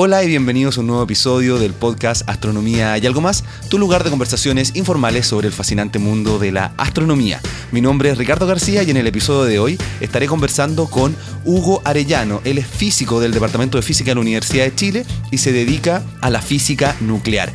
Hola y bienvenidos a un nuevo episodio del podcast Astronomía y algo más, tu lugar de conversaciones informales sobre el fascinante mundo de la astronomía. Mi nombre es Ricardo García y en el episodio de hoy estaré conversando con Hugo Arellano. Él es físico del Departamento de Física de la Universidad de Chile y se dedica a la física nuclear.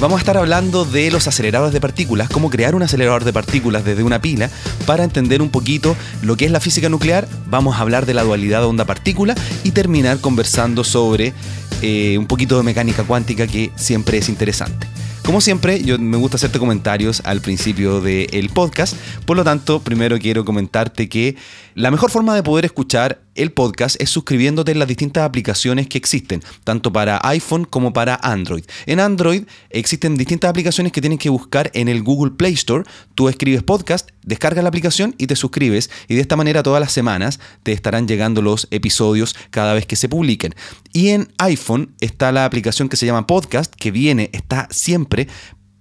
Vamos a estar hablando de los aceleradores de partículas, cómo crear un acelerador de partículas desde una pila para entender un poquito lo que es la física nuclear. Vamos a hablar de la dualidad onda-partícula y terminar conversando sobre eh, un poquito de mecánica cuántica que siempre es interesante. Como siempre, yo me gusta hacerte comentarios al principio del podcast, por lo tanto, primero quiero comentarte que la mejor forma de poder escuchar el podcast es suscribiéndote en las distintas aplicaciones que existen, tanto para iPhone como para Android. En Android existen distintas aplicaciones que tienes que buscar en el Google Play Store. Tú escribes podcast, descargas la aplicación y te suscribes y de esta manera todas las semanas te estarán llegando los episodios cada vez que se publiquen. Y en iPhone está la aplicación que se llama Podcast, que viene, está siempre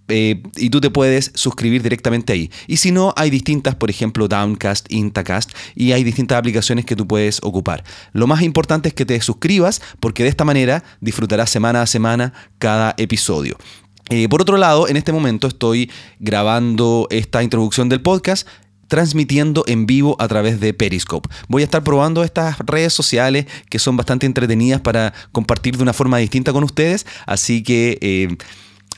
eh, y tú te puedes suscribir directamente ahí. Y si no, hay distintas, por ejemplo, Downcast, Intacast, y hay distintas aplicaciones que tú puedes ocupar. Lo más importante es que te suscribas porque de esta manera disfrutarás semana a semana cada episodio. Eh, por otro lado, en este momento estoy grabando esta introducción del podcast transmitiendo en vivo a través de Periscope. Voy a estar probando estas redes sociales que son bastante entretenidas para compartir de una forma distinta con ustedes, así que... Eh,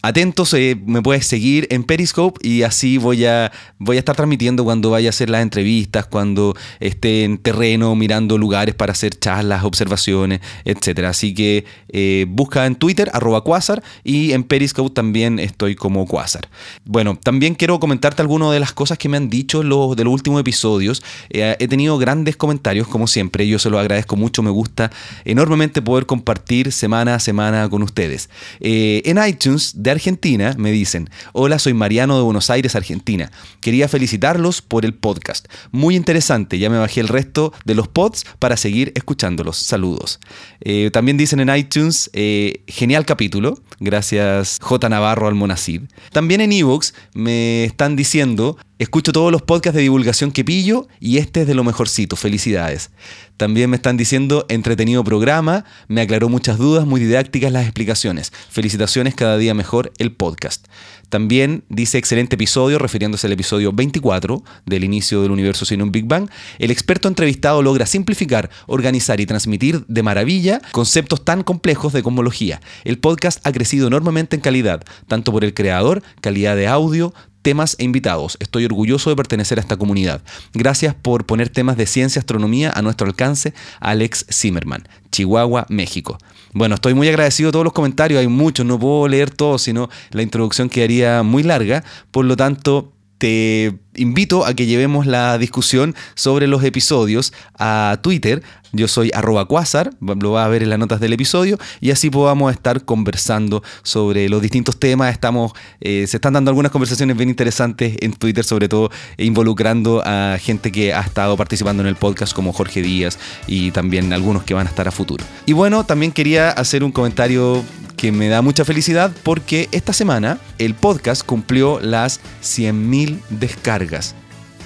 atentos, eh, me puedes seguir en Periscope y así voy a, voy a estar transmitiendo cuando vaya a hacer las entrevistas, cuando esté en terreno mirando lugares para hacer charlas, observaciones, etc. Así que eh, busca en Twitter, arroba Quasar, y en Periscope también estoy como Quasar. Bueno, también quiero comentarte algunas de las cosas que me han dicho de los últimos episodios. Eh, he tenido grandes comentarios, como siempre, yo se los agradezco mucho, me gusta enormemente poder compartir semana a semana con ustedes. en iTunes, de Argentina me dicen, hola, soy Mariano de Buenos Aires, Argentina. Quería felicitarlos por el podcast. Muy interesante, ya me bajé el resto de los pods para seguir escuchándolos. Saludos. Eh, también dicen en iTunes, eh, genial capítulo, gracias J. Navarro Almonacid. También en Evox me están diciendo, Escucho todos los podcasts de divulgación que pillo y este es de lo mejorcito. Felicidades. También me están diciendo entretenido programa, me aclaró muchas dudas, muy didácticas las explicaciones. Felicitaciones cada día mejor el podcast. También dice excelente episodio, refiriéndose al episodio 24 del inicio del universo sin un Big Bang. El experto entrevistado logra simplificar, organizar y transmitir de maravilla conceptos tan complejos de cosmología. El podcast ha crecido enormemente en calidad, tanto por el creador, calidad de audio, temas e invitados. Estoy orgulloso de pertenecer a esta comunidad. Gracias por poner temas de ciencia y astronomía a nuestro alcance, Alex Zimmerman, Chihuahua, México. Bueno, estoy muy agradecido de todos los comentarios, hay muchos, no puedo leer todos, sino la introducción quedaría muy larga, por lo tanto te invito a que llevemos la discusión sobre los episodios a Twitter. Yo soy arroba quasar, lo vas a ver en las notas del episodio, y así podamos estar conversando sobre los distintos temas. Estamos, eh, se están dando algunas conversaciones bien interesantes en Twitter, sobre todo involucrando a gente que ha estado participando en el podcast, como Jorge Díaz, y también algunos que van a estar a futuro. Y bueno, también quería hacer un comentario que me da mucha felicidad porque esta semana el podcast cumplió las 100.000 descargas.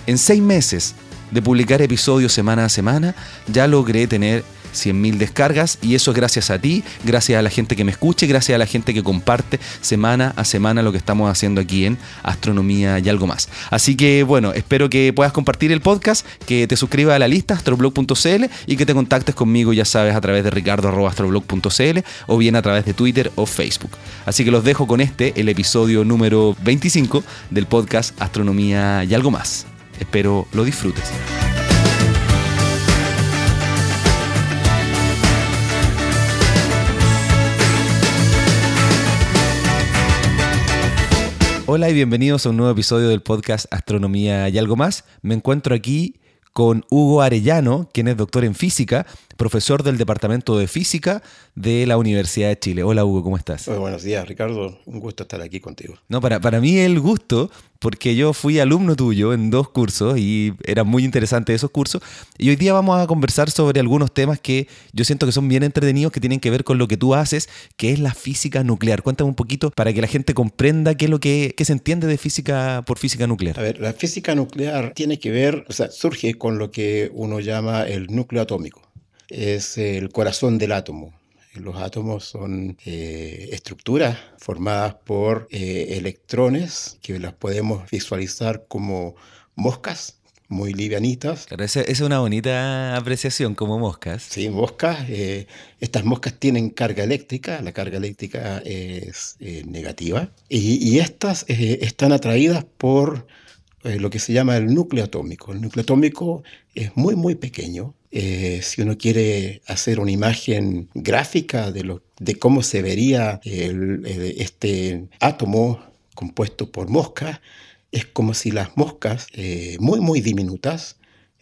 En seis meses de publicar episodios semana a semana, ya logré tener 100.000 descargas y eso es gracias a ti, gracias a la gente que me escuche, gracias a la gente que comparte semana a semana lo que estamos haciendo aquí en Astronomía y algo más. Así que bueno, espero que puedas compartir el podcast, que te suscribas a la lista astroblog.cl y que te contactes conmigo, ya sabes, a través de ricardo.astroblog.cl o bien a través de Twitter o Facebook. Así que los dejo con este, el episodio número 25 del podcast Astronomía y algo más. Espero lo disfrutes. Hola y bienvenidos a un nuevo episodio del podcast Astronomía y algo más. Me encuentro aquí con Hugo Arellano, quien es doctor en física, profesor del Departamento de Física de la Universidad de Chile. Hola Hugo, ¿cómo estás? buenos días Ricardo, un gusto estar aquí contigo. No, para, para mí el gusto, porque yo fui alumno tuyo en dos cursos y era muy interesante esos cursos. Y hoy día vamos a conversar sobre algunos temas que yo siento que son bien entretenidos, que tienen que ver con lo que tú haces, que es la física nuclear. Cuéntame un poquito para que la gente comprenda qué es lo que se entiende de física por física nuclear. A ver, la física nuclear tiene que ver, o sea, surge con lo que uno llama el núcleo atómico es el corazón del átomo. Los átomos son eh, estructuras formadas por eh, electrones que las podemos visualizar como moscas muy livianitas. Claro, esa, es una bonita apreciación como moscas. Sí, moscas. Eh, estas moscas tienen carga eléctrica, la carga eléctrica es negativa, y, y estas están atraídas por lo que se llama el núcleo atómico. El núcleo atómico es muy, muy pequeño, eh, si uno quiere hacer una imagen gráfica de, cómo se vería este átomo compuesto por moscas, es como si las moscas, eh, muy, muy diminutas,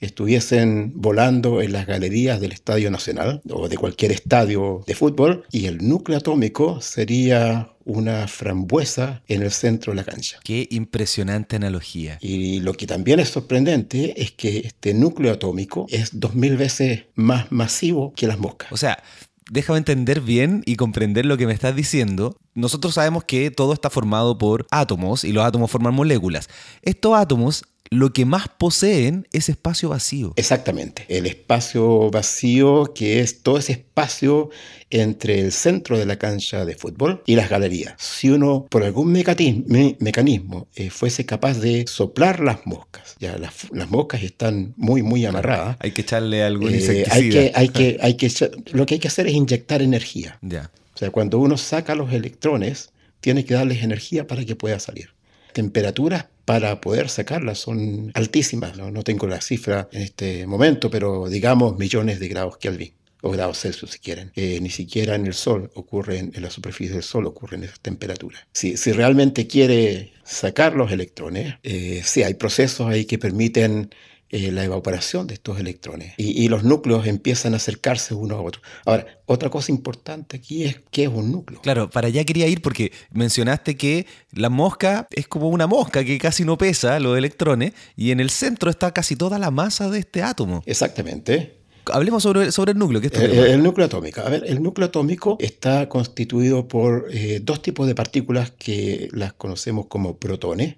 estuviesen volando en las galerías del Estadio Nacional o de cualquier estadio de fútbol y el núcleo atómico sería una frambuesa en el centro de la cancha. Qué impresionante analogía. Y lo que también es sorprendente es que este núcleo atómico es dos mil veces más masivo que las moscas. O sea, déjame entender bien y comprender lo que me estás diciendo. Nosotros sabemos que todo está formado por átomos y los átomos forman moléculas. Estos átomos lo que más poseen es espacio vacío. Exactamente. El espacio vacío que es todo ese espacio entre el centro de la cancha de fútbol y las galerías. Si uno por algún mecanismo, eh, fuese capaz de soplar las moscas, ya las, moscas están muy, muy amarradas. Hay que echarle algún eh, insecticida. Hay que, hay que, hay que, lo que hay que hacer es inyectar energía. Ya. O sea, cuando uno saca los electrones, tiene que darles energía para que pueda salir temperaturas para poder sacarlas son altísimas. No, tengo la cifra en este momento, pero digamos millones de grados Kelvin o grados Celsius si quieren. Eh, ni siquiera en el Sol ocurren, en la superficie del Sol ocurren esas temperaturas. Si, si realmente quiere sacar los electrones, eh, sí, hay procesos ahí que permiten eh, la evaporación de estos electrones y, los núcleos empiezan a acercarse uno a otro. Ahora, otra cosa importante aquí es qué es un núcleo. Claro, para allá quería ir porque mencionaste que la mosca es como una mosca que casi no pesa los electrones y en el centro está casi toda la masa de este átomo. Exactamente. Hablemos sobre, sobre el núcleo. ¿qué es el, el, núcleo atómico. A ver, el núcleo atómico está constituido por eh, dos tipos de partículas que las conocemos como protones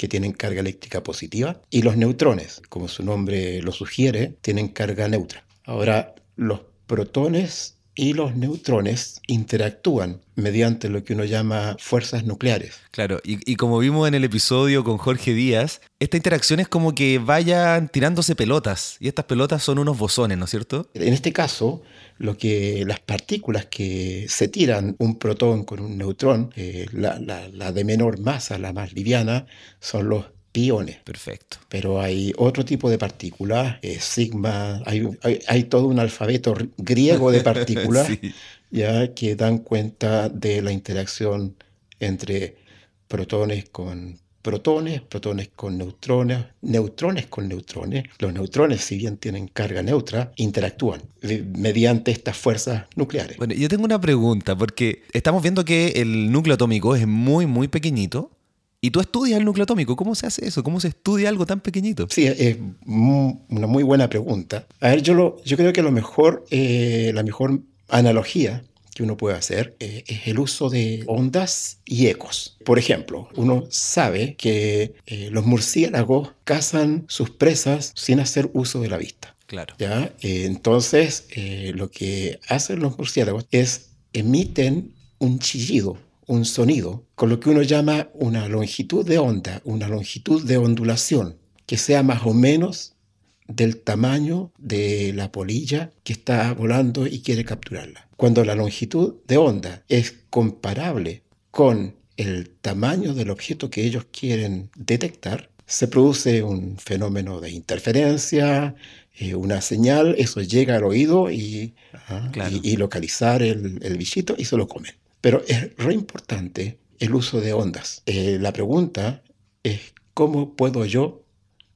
que tienen carga eléctrica positiva, y los neutrones, como su nombre lo sugiere, tienen carga neutra. Ahora, los protones y los neutrones interactúan mediante lo que uno llama fuerzas nucleares. Claro, y, como vimos en el episodio con Jorge Díaz, esta interacción es como que vayan tirándose pelotas, y estas pelotas son unos bosones, ¿no es cierto? En este caso, lo que las partículas que se tiran un protón con un neutrón, eh, la, de menor masa, la más liviana, son los piones. Perfecto. Pero hay otro tipo de partículas, eh, sigma, hay, todo un alfabeto griego de partículas ya que dan cuenta de la interacción entre protones con protones, protones con neutrones, neutrones con neutrones. Los neutrones, si bien tienen carga neutra, interactúan mediante estas fuerzas nucleares. Bueno, yo tengo una pregunta, porque estamos viendo que el núcleo atómico es muy, muy pequeñito. Y tú estudias el núcleo atómico. ¿Cómo se hace eso? ¿Cómo se estudia algo tan pequeñito? Sí, es una muy buena pregunta. A ver, yo, lo, yo creo que lo mejor, eh, la mejor analogía que uno puede hacer eh, es el uso de ondas y ecos. Por ejemplo, uno sabe que eh, los murciélagos cazan sus presas sin hacer uso de la vista. Claro. ¿ya? Eh, entonces, lo que hacen los murciélagos es emiten un chillido, un sonido, con lo que uno llama una longitud de onda, una longitud de ondulación, que sea más o menos del tamaño de la polilla que está volando y quiere capturarla. Cuando la longitud de onda es comparable con el tamaño del objeto que ellos quieren detectar, se produce un fenómeno de interferencia, eh, una señal, eso llega al oído y, y, localizar el, el, bichito y se lo comen. Pero es re importante el uso de ondas. Eh, la pregunta es, ¿cómo puedo yo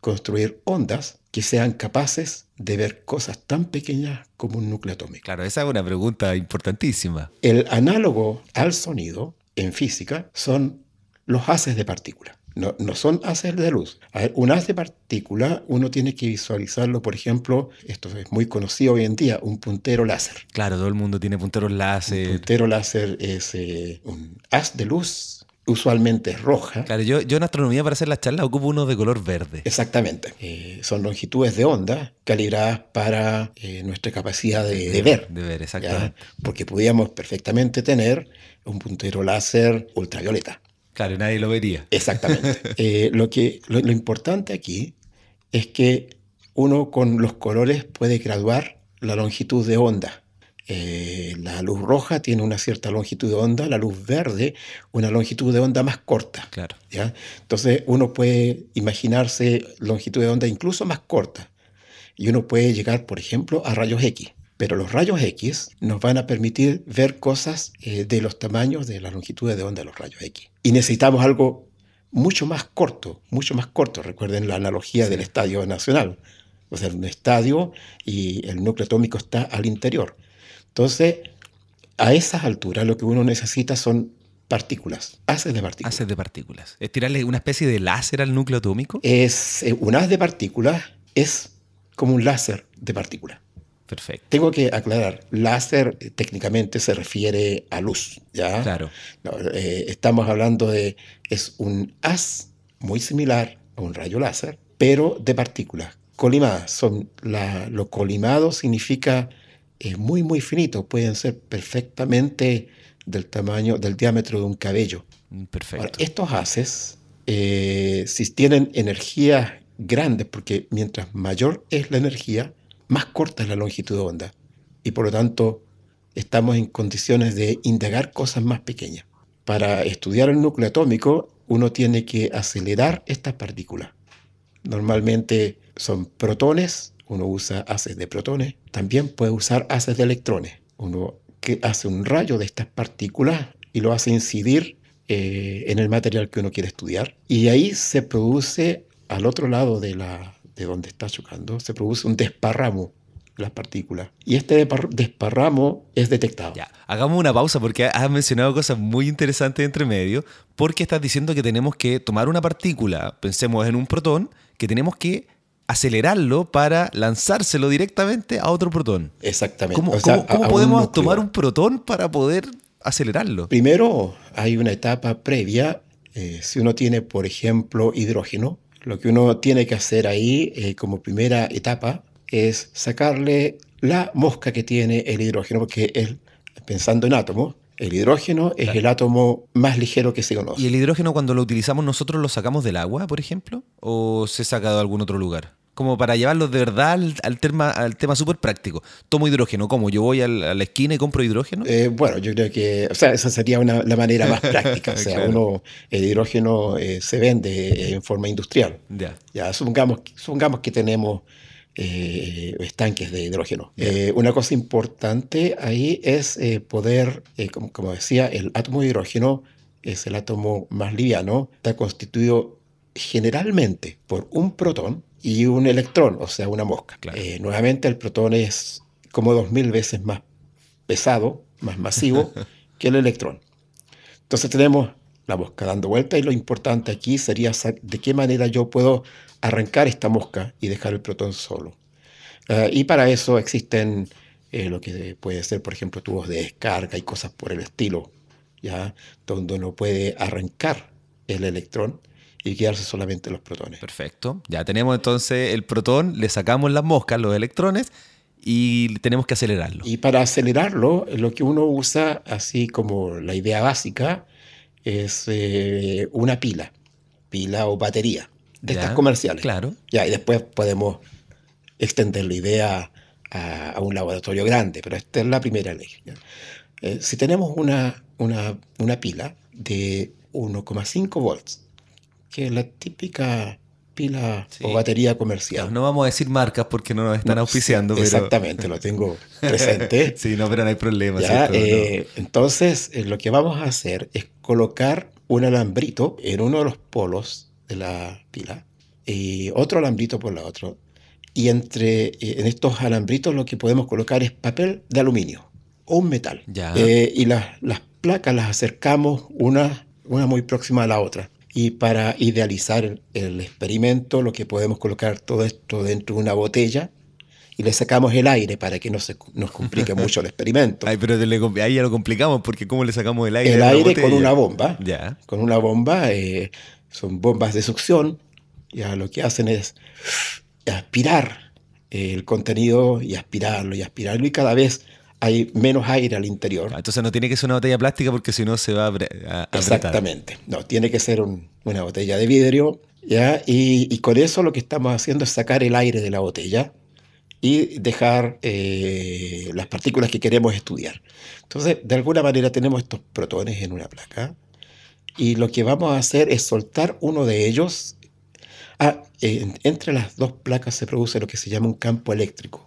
construir ondas que sean capaces de ver cosas tan pequeñas como un núcleo atómico? Claro, esa es una pregunta importantísima. El análogo al sonido en física son los haces de partícula. No, no, son haces de luz. A ver, un haz de partícula uno tiene que visualizarlo, por ejemplo, esto es muy conocido hoy en día, un puntero láser. Claro, todo el mundo tiene punteros láser. Un puntero láser es eh, un haz de luz usualmente es roja. Claro, yo, yo en astronomía para hacer las charlas ocupo uno de color verde. Exactamente. Eh, son longitudes de onda calibradas para eh, nuestra capacidad de, de ver. De ver, ¿ya? exactamente. Porque podíamos perfectamente tener un puntero láser ultravioleta. Claro, nadie lo vería. Exactamente. Eh, lo, que, lo, lo importante aquí es que uno con los colores puede graduar la longitud de onda. Eh, la luz roja tiene una cierta longitud de onda, la luz verde una longitud de onda más corta. Claro. ¿ya? Entonces uno puede imaginarse longitud de onda incluso más corta. Y uno puede llegar, por ejemplo, a rayos X. Pero los rayos X nos van a permitir ver cosas eh, de los tamaños de las longitudes de onda de los rayos X. Y necesitamos algo mucho más corto, mucho más corto. Recuerden la analogía del Estadio Nacional. O sea, un estadio y el núcleo atómico está al interior. Entonces, a esas alturas lo que uno necesita son partículas, haces de partículas. Haces de partículas. Es tirarle una especie de láser al núcleo atómico. Es, eh, un haz de partículas es como un láser de partículas. Perfecto. Tengo que aclarar, láser eh, técnicamente se refiere a luz, ¿ya? Claro. No, eh, estamos hablando de, es un haz muy similar a un rayo láser, pero de partículas colimadas. Son la, lo colimado significa eh, muy, muy finito, pueden ser perfectamente del tamaño, del diámetro de un cabello. Mm, Perfecto. Ahora, estos haces, eh, si tienen energías grandes, porque mientras mayor es la energía, más corta es la longitud de onda. Y por lo tanto, estamos en condiciones de indagar cosas más pequeñas. Para estudiar el núcleo atómico, uno tiene que acelerar estas partículas. Normalmente son protones, uno usa haces de protones, también puede usar haces de electrones. Uno que hace un rayo de estas partículas y lo hace incidir eh, en el material que uno quiere estudiar. Y ahí se produce, al otro lado de, la, de donde está chocando, se produce un desparramo de las partículas. Y este despar- desparramo es detectado. Ya, hagamos una pausa porque has mencionado cosas muy interesantes entre medio, porque estás diciendo que tenemos que tomar una partícula, pensemos en un protón, que tenemos que acelerarlo para lanzárselo directamente a otro protón. Exactamente. ¿Cómo, O sea, cómo- cómo a- a un podemos tomar un protón para poder acelerarlo? Primero, hay una etapa previa. eh, si uno tiene, por ejemplo, hidrógeno, lo que uno tiene que hacer ahí eh, como primera etapa es sacarle la mosca que tiene el hidrógeno, porque es, pensando en átomos, el hidrógeno es el átomo más ligero que se conoce. ¿Y el hidrógeno cuando lo utilizamos nosotros lo sacamos del agua, por ejemplo? ¿O se saca de algún otro lugar? Como para llevarlo de verdad al, al tema, al tema súper práctico. Tomo hidrógeno, ¿cómo? ¿Yo voy a la esquina y compro hidrógeno? Eh, bueno, yo creo que, o sea, esa sería una, la manera más práctica. O sea, Claro. uno, el hidrógeno eh, se vende eh, en forma industrial. ya. Ya, supongamos, supongamos que tenemos eh, estanques de hidrógeno. Una cosa importante ahí es poder, como, como decía, el átomo de hidrógeno es el átomo más liviano, está constituido generalmente por un protón y un electrón, o sea, una mosca. Claro. Eh, nuevamente el protón es como dos mil veces más pesado, más masivo que el electrón. Entonces tenemos la mosca dando vuelta y lo importante aquí sería de qué manera yo puedo arrancar esta mosca y dejar el protón solo. Ah, y para eso existen eh, lo que puede ser, por ejemplo, tubos de descarga y cosas por el estilo, ¿ya? donde uno puede arrancar el electrón y quedarse solamente los protones. Perfecto. Ya tenemos entonces el protón, le sacamos las moscas, los electrones, y tenemos que acelerarlo. Y para acelerarlo, lo que uno usa, así como la idea básica, es eh, una pila, pila o batería, de Ya, estas comerciales. Claro. Ya, y después podemos extender la idea a, a un laboratorio grande, pero esta es la primera ley. Eh, si tenemos una, una, una pila de 1,5 volts, que la típica pila Sí. o batería comercial. no vamos a decir marcas porque no nos están No, auspiciando, sí, pero... Exactamente, lo tengo presente. sí, no, pero no hay problema. Ya, eh, Entonces, eh, lo que vamos a hacer es colocar un alambrito en uno de los polos de la pila y otro alambrito por la otra. Y entre eh, en estos alambritos lo que podemos colocar es papel de aluminio o un metal. Ya. Eh, y las, las placas las acercamos una, una muy próxima a la otra. Y para idealizar el, experimento, lo que podemos colocar todo esto dentro de una botella y le sacamos el aire para que no se nos complique mucho el experimento. Ay, pero le, ahí ya lo complicamos porque ¿cómo le sacamos el aire? El aire con una bomba. Ya. Con una bomba, eh, son bombas de succión. Ya lo que hacen es aspirar el contenido y aspirarlo y aspirarlo y cada vez hay menos aire al interior. Ah, entonces no tiene que ser una botella plástica porque si no se va a, a Exactamente. No, tiene que ser una botella de vidrio. ¿ya? Y, con eso lo que estamos haciendo es sacar el aire de la botella y dejar eh, las partículas que queremos estudiar. Entonces, de alguna manera tenemos estos protones en una placa y lo que vamos a hacer es soltar uno de ellos. Ah, entre las dos placas se produce lo que se llama un campo eléctrico.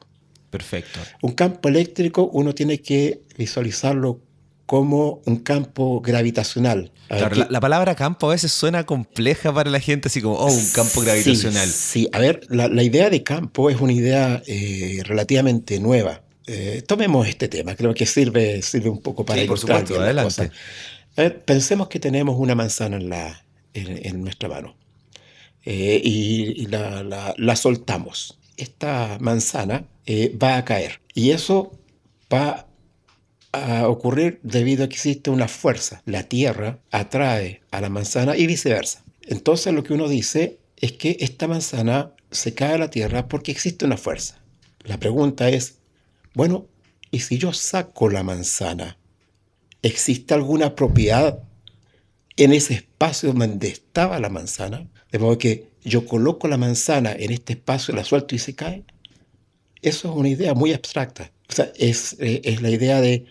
Perfecto. Un campo eléctrico uno tiene que visualizarlo como un campo gravitacional. la, palabra campo a veces suena compleja para la gente, así como, oh, un campo gravitacional. Sí, a ver, la, idea de campo es una idea eh, relativamente nueva. Eh, tomemos este tema, creo que sirve, sirve un poco para sí, por supuesto, adelante. A ver, pensemos que tenemos una manzana en, la, en, nuestra mano eh, y, la soltamos. Esta manzana va a caer y eso va a ocurrir debido a que existe una fuerza. La Tierra atrae a la manzana y viceversa. Entonces lo que uno dice es que esta manzana se cae a la Tierra porque existe una fuerza. La pregunta es, bueno, ¿y si yo saco la manzana? ¿Existe alguna propiedad en ese espacio donde estaba la manzana? De modo que yo coloco la manzana en este espacio, la suelto y se cae. Eso es una idea muy abstracta. O sea, es, eh, es la idea de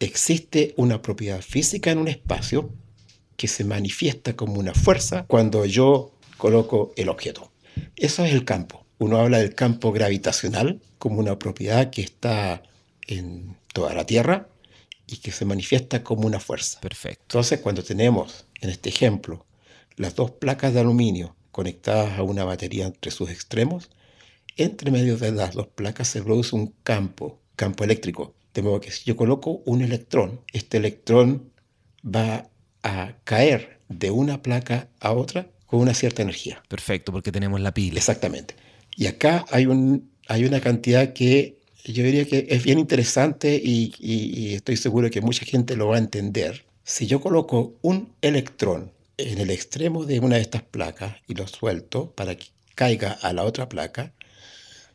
existe una propiedad física en un espacio que se manifiesta como una fuerza cuando yo coloco el objeto. Eso es el campo. Uno habla del campo gravitacional como una propiedad que está en toda la Tierra y que se manifiesta como una fuerza. Perfecto. Entonces, cuando tenemos, en este ejemplo, las dos placas de aluminio conectadas a una batería entre sus extremos, entre medio de las dos placas se produce un campo, campo eléctrico, de modo que si yo coloco un electrón, este electrón va a caer de una placa a otra con una cierta energía. Perfecto, porque tenemos la pila. Exactamente. Y acá hay, un, hay una cantidad que yo diría que es bien interesante y, y estoy seguro que mucha gente lo va a entender. Si yo coloco un electrón en el extremo de una de estas placas y lo suelto para que caiga a la otra placa,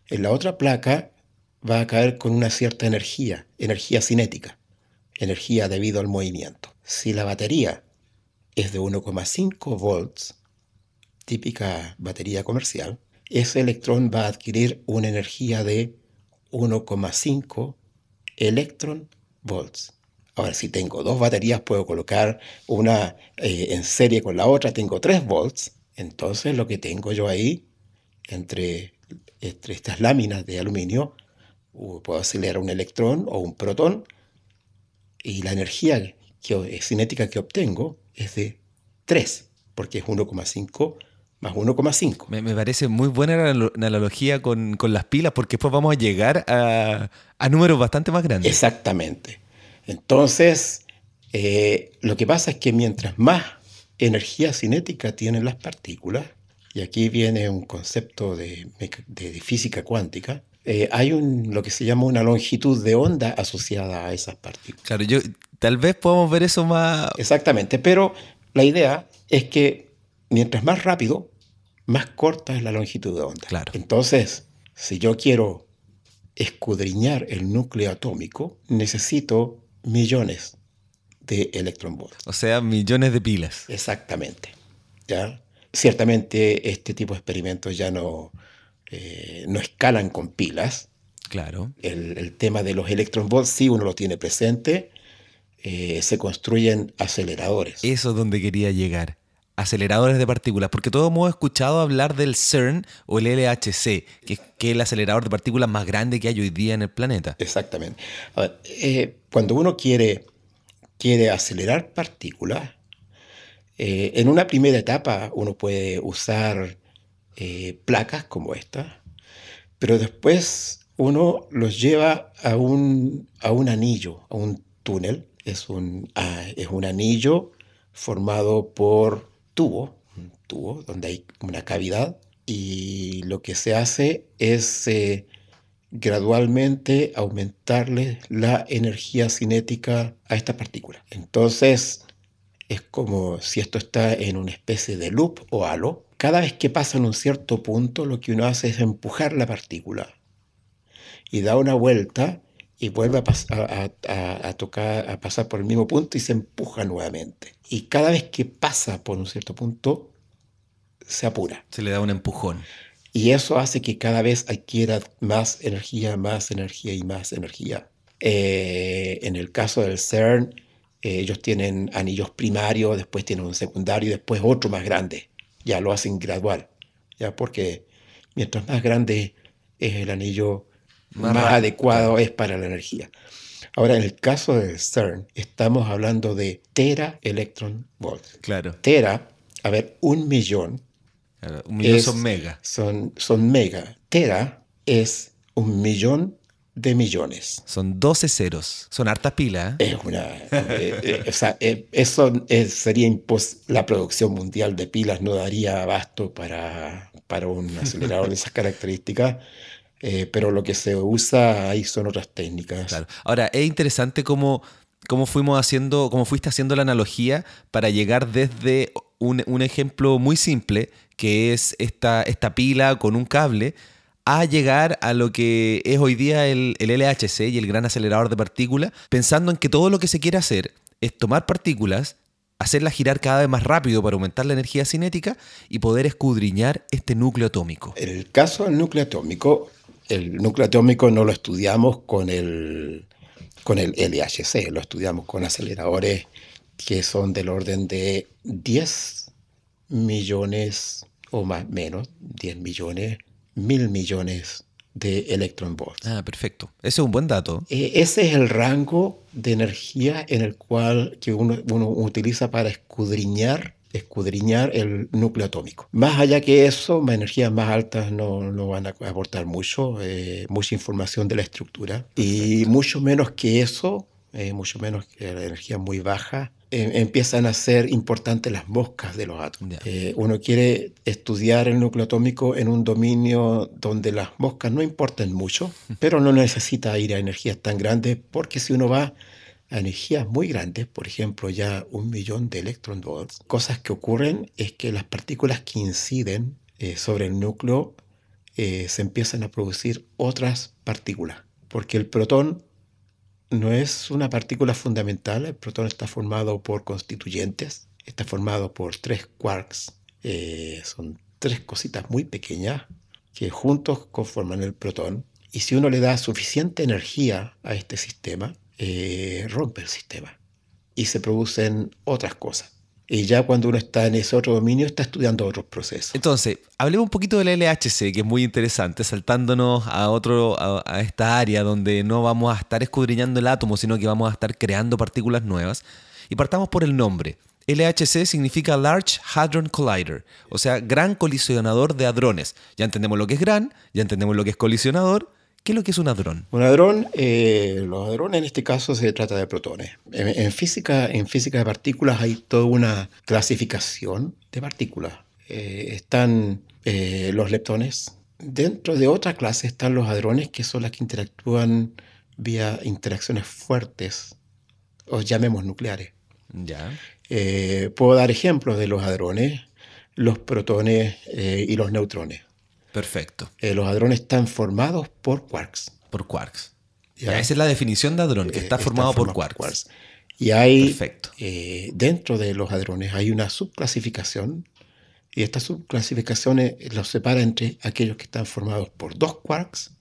en la otra placa va a caer con una cierta energía, energía cinética, energía debido al movimiento. Si la batería es de 1,5 volts, típica batería comercial, ese electrón va a adquirir una energía de 1,5 electron volts. Ahora, si tengo dos baterías, puedo colocar una eh, en serie con la otra, tengo 3 volts. Entonces, lo que tengo yo ahí, entre, entre estas láminas de aluminio, puedo acelerar un electrón o un protón y la energía cinética que obtengo es de 3, porque es 1,5 más 1,5. Me, parece muy buena la, analogía con, las pilas, porque después vamos a llegar a, números bastante más grandes. Exactamente. Entonces, eh, lo que pasa es que mientras más energía cinética tienen las partículas, y aquí viene un concepto de física cuántica, eh, hay un, lo que se llama una longitud de onda asociada a esas partículas. Claro, yo, tal vez podamos ver eso más... Exactamente, pero la idea es que mientras más rápido, más corta es la longitud de onda. Claro. Entonces, si yo quiero escudriñar el núcleo atómico, necesito millones de electronvolts. O sea, millones de pilas. Exactamente. ¿ya? Ciertamente este tipo de experimentos ya no, eh, no escalan con pilas. Claro. El, tema de los electron volts sí uno lo tiene presente. Eh, se construyen aceleradores. Eso es donde quería llegar. Aceleradores de partículas, porque todos hemos escuchado hablar del CERN o el LHC, que, es el acelerador de partículas más grande que hay hoy día en el planeta. Exactamente. Eh, cuando uno quiere, quiere acelerar partículas, en una primera etapa uno puede usar eh, placas como esta, pero después uno los lleva a un, a un anillo, a un túnel. Es un, ah, es un anillo formado por tubo, un tubo donde hay una cavidad y lo que se hace es eh, gradualmente aumentarle la energía cinética a esta partícula. Entonces, es como si esto está en una especie de loop o halo. Cada vez que pasa en un cierto punto, lo que uno hace es empujar la partícula y da una vuelta y vuelve a, pasar por el mismo punto y se empuja nuevamente. Y cada vez que pasa por un cierto punto, se apura. Se le da un empujón. Y eso hace que cada vez adquiera más energía, más energía y más energía. Eh, en el caso del CERN, eh, ellos tienen anillos primarios, después tienen un secundario y después otro más grande. Ya lo hacen gradual, ya porque mientras más grande es el anillo, más, adecuado es para la energía. Ahora, en el caso del CERN, estamos hablando de tera electron volts. Claro. Tera, a ver, un millón. Un millón son mega. Son, son mega. Tera es un millón de millones. Son 12 ceros. Son hartas pilas. ¿eh? Es una. Eh, eh, o sea, eso sería La producción mundial de pilas no daría abasto para, para un acelerador de esas características. pero lo que se usa ahí son otras técnicas. Claro. Ahora, es interesante cómo, cómo fuimos haciendo, cómo fuiste haciendo la analogía para llegar desde un, un ejemplo muy simple, que es esta, esta pila con un cable, a llegar a lo que es hoy día el, LHC y el gran acelerador de partículas, pensando en que todo lo que se quiere hacer es tomar partículas, hacerlas girar cada vez más rápido para aumentar la energía cinética y poder escudriñar este núcleo atómico. El caso del núcleo atómico, el núcleo atómico no lo estudiamos con el, con el LHC, lo estudiamos con aceleradores que son del orden de 10 millones o más menos, 10 millones mil millones de electron volts. Ah, perfecto. Ese es un buen dato. Eh, ese es el rango de energía en el cual que uno, utiliza para escudriñar escudriñar el núcleo atómico. Más allá que eso, energías más altas no, no van a aportar mucho, eh, mucha información de la estructura. Y mucho menos que eso, eh, mucho menos que la energía muy baja, Em, empiezan a ser importantes las moscas de los átomos. Eh, uno quiere estudiar el núcleo atómico en un dominio donde las moscas no importan mucho, pero no necesita ir a energías tan grandes, porque si uno va a energías muy grandes, por ejemplo ya un millón de electron volts, cosas que ocurren es que las partículas que inciden eh, sobre el núcleo eh, se empiezan a producir otras partículas, porque el protón no es una partícula fundamental. El protón está formado por constituyentes. Está formado por tres quarks. Eh, son tres cositas muy pequeñas que juntos conforman el protón. Y si uno le da suficiente energía a este sistema, eh, rompe el sistema. Y se producen otras cosas. Y ya cuando uno está en ese otro dominio, está estudiando otros procesos. Entonces, hablemos un poquito del LHC, que es muy interesante, saltándonos a, otro, a, esta área donde no vamos a estar escudriñando el átomo, sino que vamos a estar creando partículas nuevas. Y partamos por el nombre. LHC significa Large Hadron Collider, o sea, gran colisionador de hadrones. Ya entendemos lo que es gran, ya entendemos lo que es colisionador, ¿Qué es lo que es un hadrón? Un hadrón, eh, los hadrones en este caso se trata de protones. En, física, en física de partículas hay toda una clasificación de partículas. Eh, están eh, los leptones. Dentro de otra clase están los hadrones, que son las que interactúan vía interacciones fuertes, o llamemos nucleares. Ya. puedo dar ejemplos de los hadrones, los protones y los neutrones. Perfecto. Eh, los hadrones están formados por quarks. Por quarks. esa es la definición de hadrón, que está, formado por quarks. Y hay, Perfecto. Eh, dentro de los hadrones hay una subclasificación, y esta subclasificación los separa entre aquellos que están formados por dos quarks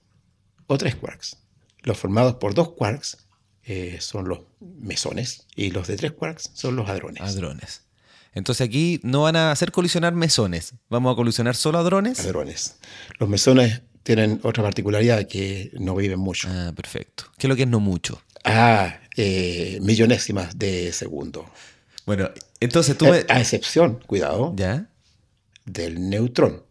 o tres quarks. Los formados por dos quarks eh, son los mesones, y los de tres quarks son los hadrones. Hadrones. Entonces aquí no van a hacer colisionar mesones, vamos a colisionar solo hadrones. Hadrones. Los mesones tienen otra particularidad que no viven mucho. Ah, perfecto. ¿Qué es lo que es no mucho? Ah, eh, millonésimas de segundo. Bueno, entonces tú... Eh, a excepción, cuidado, ¿Ya? del neutrón.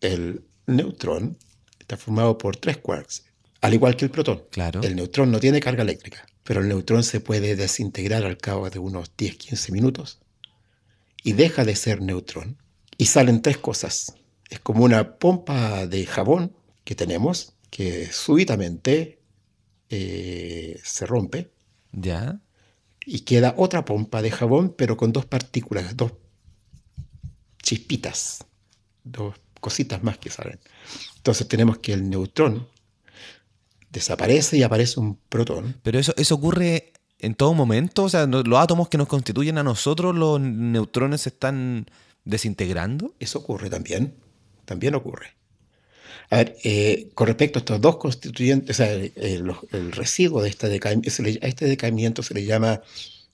El neutrón está formado por tres quarks, al igual que el protón. Claro. El neutrón no tiene carga eléctrica pero el neutrón se puede desintegrar al cabo de unos 10-15 minutos y deja de ser neutrón y salen tres cosas. Es como una pompa de jabón que tenemos que súbitamente eh, se rompe Ya. y queda otra pompa de jabón, pero con dos partículas, dos chispitas, dos cositas más que salen. Entonces tenemos que el neutrón desaparece y aparece un protón. Pero eso, eso ocurre en todo momento. O sea, los átomos que nos constituyen a nosotros, los neutrones se están desintegrando. Eso ocurre también, también ocurre. A ver, eh, con respecto a estos dos constituyentes, o sea, el, el- los- el residuo de este decaimiento, a este decaimiento se le llama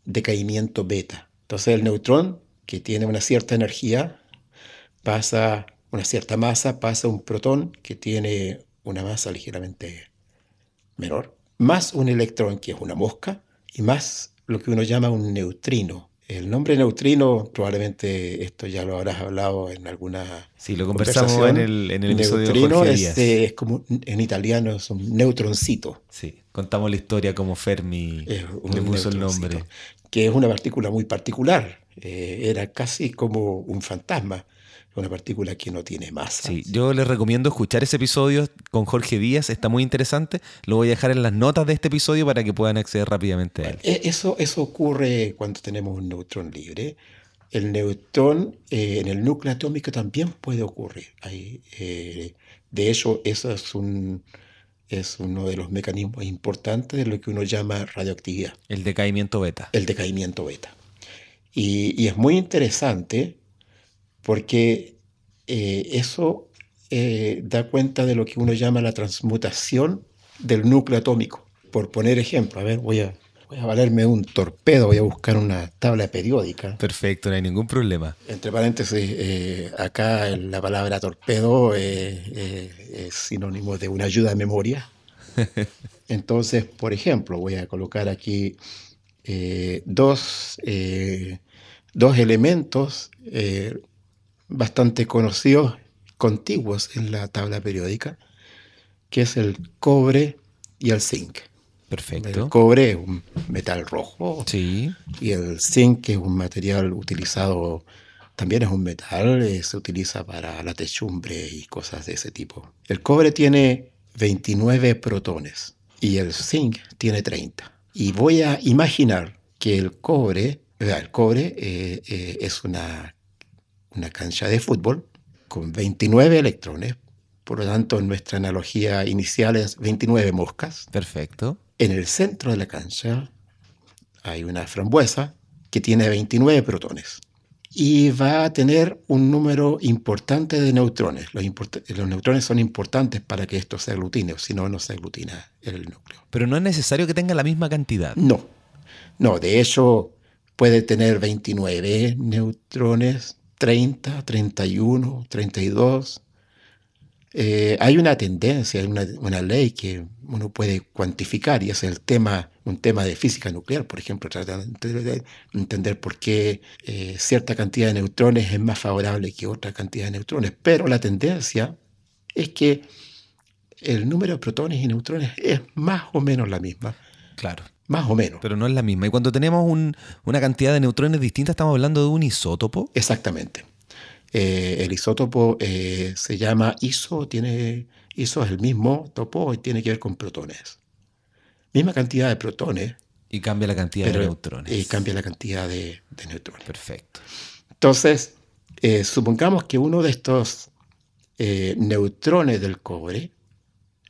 decaimiento beta. Entonces el neutrón, que tiene una cierta energía, pasa una cierta masa, pasa un protón que tiene una masa ligeramente menor, más un electrón que es una mosca, y más lo que uno llama un neutrino. El nombre neutrino, probablemente esto ya lo habrás hablado en alguna Sí, lo conversamos en el, en el episodio de neutrino Jorge es, eh, es como, en italiano es un neutroncito. Sí, contamos la historia como Fermi le puso el nombre. Que es una partícula muy particular. eh, era casi como un fantasma. Una partícula que no tiene masa. Sí, yo les recomiendo escuchar ese episodio con Jorge Díaz, está muy interesante. Lo voy a dejar en las notas de este episodio para que puedan acceder rápidamente a él. E- Eso, eso ocurre cuando tenemos un neutrón libre. El neutrón eh, en el núcleo atómico también puede ocurrir. Ahí, eh, de hecho, eso es, un, es uno de los mecanismos importantes de lo que uno llama radioactividad, El decaimiento beta. el decaimiento beta. Y, y es muy interesante porque eh, eso eh, da cuenta de lo que uno llama la transmutación del núcleo atómico. Por poner ejemplo, a ver, voy a, voy a valerme un torpedo, voy a buscar una tabla periódica. Perfecto, no hay ningún problema. Entre paréntesis, eh, acá la palabra torpedo es sinónimo de una ayuda a memoria. Entonces, por ejemplo, voy a colocar aquí eh, dos, eh, dos elementos eh, bastante conocidos, contiguos en la tabla periódica, que es el cobre y el zinc. El Perfecto. cobre es un metal rojo Sí, y el zinc, es un material utilizado, también es un metal, eh, se utiliza para la techumbre y cosas de ese tipo. El cobre tiene 29 protones y el zinc tiene 30. Y voy a imaginar que el cobre, el cobre eh, eh, es una, una cancha de fútbol con 29 electrones, por lo tanto nuestra analogía inicial es 29 moscas. perfecto. En el centro de la cancha hay una frambuesa que tiene 29 protones y va a tener un número importante de neutrones. Los, import- los neutrones son importantes para que esto se aglutine, o si no, no se aglutina el núcleo. Pero no es necesario que tenga la misma cantidad. No, no, de hecho puede tener 29 neutrones, 30, 31, 32. Eh, hay una tendencia, hay una, una ley que uno puede cuantificar y es el tema, un tema de física nuclear, por ejemplo, tratar de entender por qué eh, cierta cantidad de neutrones es más favorable que otra cantidad de neutrones. Pero la tendencia es que el número de protones y neutrones es más o menos la misma, Claro. Más o menos. Pero no es la misma. Y cuando tenemos un- una cantidad de neutrones distinta, estamos hablando de un isótopo. Exactamente. Eh, el isótopo eh, se llama ISO, tiene, ISO es el mismo topo y tiene que ver con protones. Misma cantidad de protones, Y cambia la cantidad pero de neutrones. eh, cambia la cantidad de, de neutrones. Perfecto. Entonces, eh, supongamos que uno de estos neutrones del cobre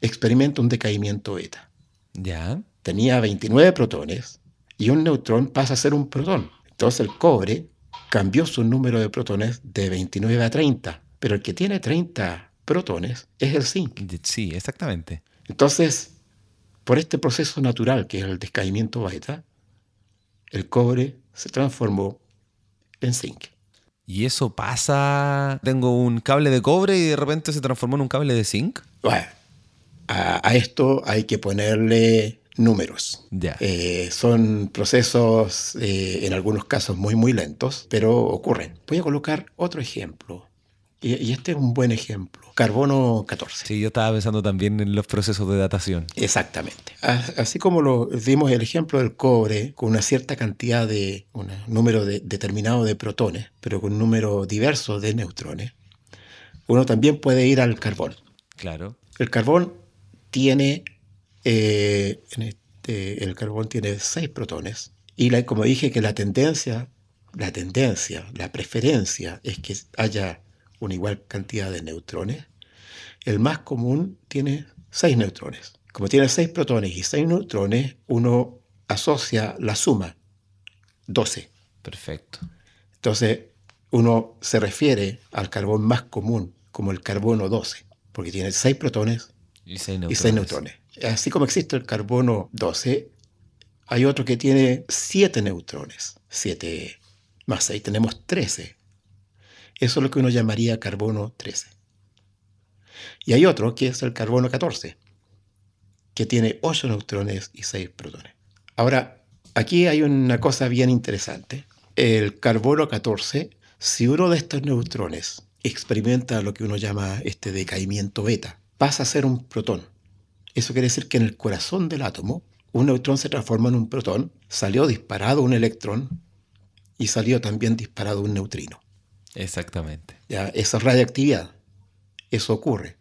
experimenta un decaimiento beta. Ya. Tenía 29 protones y un neutrón pasa a ser un protón. Entonces el cobre cambió su número de protones de 29 a 30, pero el que tiene 30 protones es el zinc. Sí, exactamente. Entonces, por este proceso natural que es el decaimiento beta, el cobre se transformó en zinc. Y eso pasa. Tengo un cable de cobre y de repente se transformó en un cable de zinc. Bueno, a, a esto hay que ponerle números. Ya. Eh, son procesos eh, en algunos casos muy muy lentos, pero ocurren. Voy a colocar otro ejemplo. Y, y este es un buen ejemplo. Carbono 14. Sí, yo estaba pensando también en los procesos de datación. Exactamente. Así como lo dimos el ejemplo del cobre con una cierta cantidad de un número de- determinado de protones, pero con un número diverso de neutrones, uno también puede ir al carbón. Claro. El carbón tiene, eh, en este, el carbón tiene seis protones. Y la- como dije que la tendencia, la tendencia, la preferencia es que haya una igual cantidad de neutrones. El más común tiene seis neutrones. Como tiene seis protones y seis neutrones, uno asocia la suma, 12. Perfecto. Entonces, uno se refiere al carbón más común como el carbono 12, porque tiene 6 protones Y seis y 6 neutrones. Así como existe el carbono 12, hay otro que tiene 7 neutrones. 7 más 6, tenemos 13. Eso es lo que uno llamaría carbono 13. Y hay otro que es el carbono 14, que tiene 8 neutrones y 6 protones. Ahora, aquí hay una cosa bien interesante. El carbono 14, si uno de estos neutrones experimenta lo que uno llama este decaimiento beta, pasa a ser un protón. Eso quiere decir que en el corazón del átomo, un neutrón se transforma en un protón, salió disparado un electrón y salió también disparado un neutrino. Exactamente. ¿ya? Esa es radiactividad. Eso ocurre.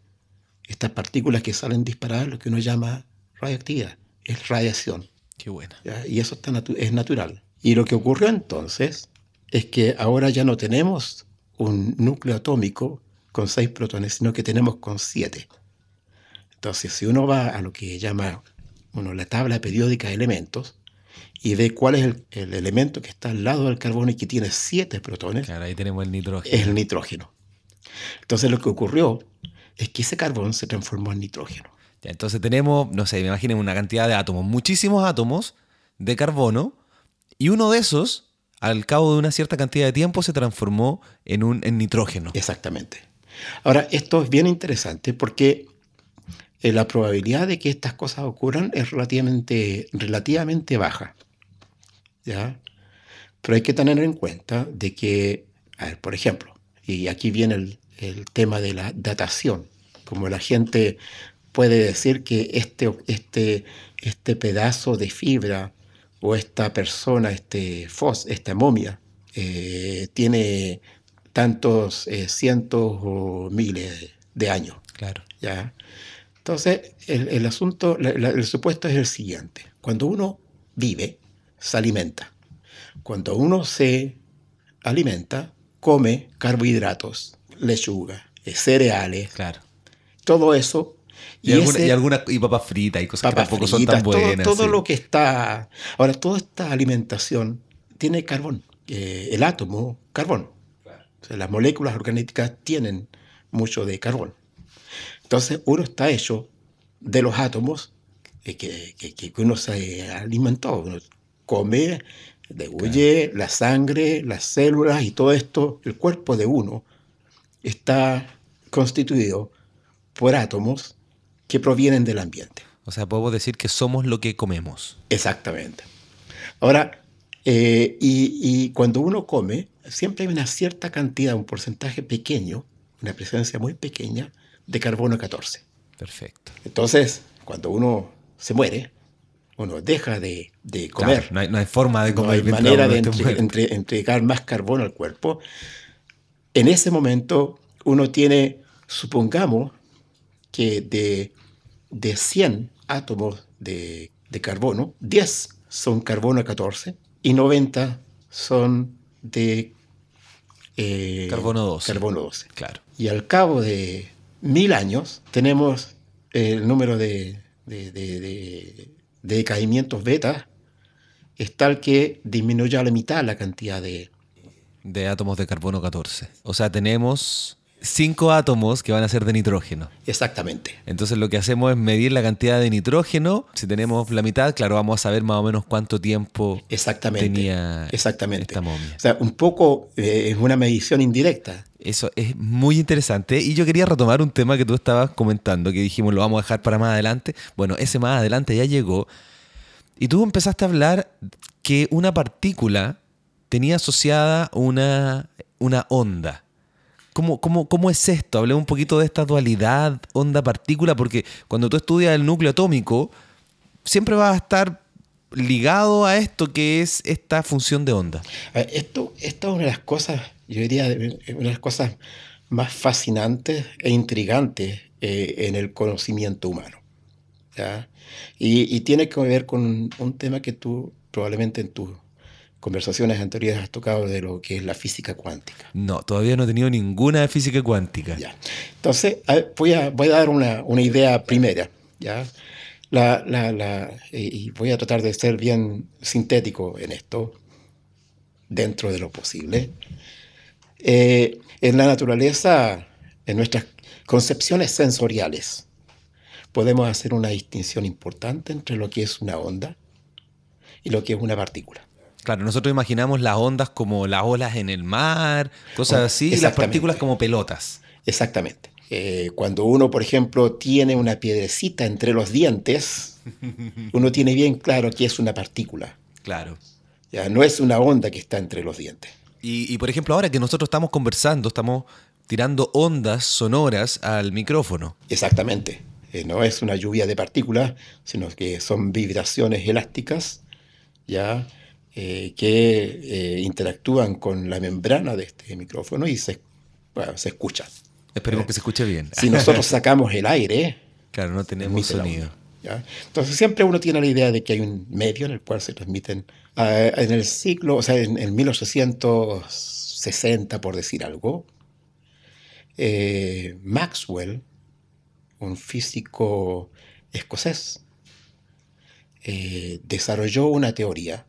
Estas partículas que salen disparadas, lo que uno llama radiactividad, es radiación. Qué buena. ¿ya? Y eso está natu- es natural. Y lo que ocurrió entonces es que ahora ya no tenemos un núcleo atómico con seis protones, sino que tenemos con siete. Entonces, si uno va a lo que llama uno, la tabla periódica de elementos y ve cuál es el, el elemento que está al lado del carbono y que tiene siete protones, Claro, ahí tenemos el nitrógeno. es el nitrógeno. Entonces, lo que ocurrió es que ese carbón se transformó en nitrógeno. Ya, entonces tenemos, no sé, me imaginen una cantidad de átomos, muchísimos átomos de carbono, y uno de esos, al cabo de una cierta cantidad de tiempo, se transformó en un en nitrógeno. Exactamente. Ahora, esto es bien interesante porque eh, la probabilidad de que estas cosas ocurran es relativamente, relativamente baja. ¿ya? Pero hay que tener en cuenta de que, a ver, por ejemplo, y aquí viene el, el tema de la datación, como la gente puede decir que este, este, este pedazo de fibra o esta persona, este fos, esta momia, eh, tiene tantos eh, cientos o miles de años. Claro. ¿ya? Entonces, el, el asunto, la- la- el supuesto es el siguiente. Cuando uno vive, se alimenta. Cuando uno se alimenta, come carbohidratos, lechuga, eh, cereales, Claro. todo eso. Y, alguna, ese- y, alguna- y papas fritas y cosas papas que tampoco son fritas, tan todo- buenas. Todo, sí. lo que está. Ahora, toda esta alimentación tiene carbón. Eh, el átomo, carbón. O sea, las moléculas orgánicas tienen mucho de carbón. Entonces, uno está hecho de los átomos que, que- que uno se alimentó. Uno come, degulle la sangre, las células y todo esto. El cuerpo de uno está constituido por átomos que provienen del ambiente. O sea, podemos decir que somos lo que comemos. Exactamente. Ahora, eh, y, y cuando uno come, siempre hay una cierta cantidad, un porcentaje pequeño, una presencia muy pequeña de carbono 14. Perfecto. Entonces, cuando uno se muere, uno deja de, de comer. Claro, no, hay, no hay forma de no comer hay mientras manera de entre- entre- entregar más carbono al cuerpo. En ese momento, uno tiene, supongamos, que de, de 100 átomos de, de carbono, 10 son carbono 14 y 90 son de eh, Carbono 12. carbono 12. Claro. Y al cabo de mil años tenemos el número de, de, de- de- de decaimientos beta es tal que disminuye a la mitad la cantidad de... De átomos de carbono 14. O sea, tenemos cinco átomos que van a ser de nitrógeno. Exactamente. Entonces lo que hacemos es medir la cantidad de nitrógeno. Si tenemos la mitad, claro, vamos a saber más o menos cuánto tiempo Exactamente. tenía Exactamente. esta momia. O sea, un poco eh, es una medición indirecta. Eso es muy interesante. Y yo quería retomar un tema que tú estabas comentando, que dijimos lo vamos a dejar para más adelante. Bueno, ese más adelante ya llegó. Y tú empezaste a hablar que una partícula tenía asociada una, una onda. ¿Cómo, cómo, ¿Cómo es esto? Hablé un poquito de esta dualidad onda-partícula, porque cuando tú estudias el núcleo atómico, siempre vas a estar ligado a esto que es esta función de onda. Ver, Esto, esto es una de las cosas, yo diría, una de las cosas más fascinantes e intrigantes eh, en el conocimiento humano. ¿ya? Y, tiene que ver con un, tema que tú probablemente en tus conversaciones anteriores has tocado de lo que es la física cuántica. No, todavía no he tenido ninguna de física cuántica. Ya. Entonces, voy a, voy a dar una, una idea primera. ¿ya? La, la, la, y voy a tratar de ser bien sintético en esto, dentro de lo posible. Eh, en la naturaleza, en nuestras concepciones sensoriales, podemos hacer una distinción importante entre lo que es una onda y lo que es una partícula. Claro, nosotros imaginamos las ondas como las olas en el mar, cosas así, y las partículas como pelotas. Exactamente. Eh, cuando uno, por ejemplo, tiene una piedrecita entre los dientes, uno tiene bien claro que es una partícula. Claro. Ya, no es una onda que está entre los dientes. Y, por ejemplo, ahora que nosotros estamos conversando, estamos tirando ondas sonoras al micrófono. Exactamente. Eh, no es una lluvia de partículas, sino que son vibraciones elásticas, ya eh, que interactúan con la membrana de este micrófono y se, se escuchan. Esperemos que se escuche bien. Si nosotros sacamos el aire, claro, no tenemos sonido. Entonces siempre uno tiene la idea de que hay un medio en el cual se transmiten. Ah, en el siglo, o sea, en, 1860, por decir algo, eh, Maxwell, un físico escocés, eh, desarrolló una teoría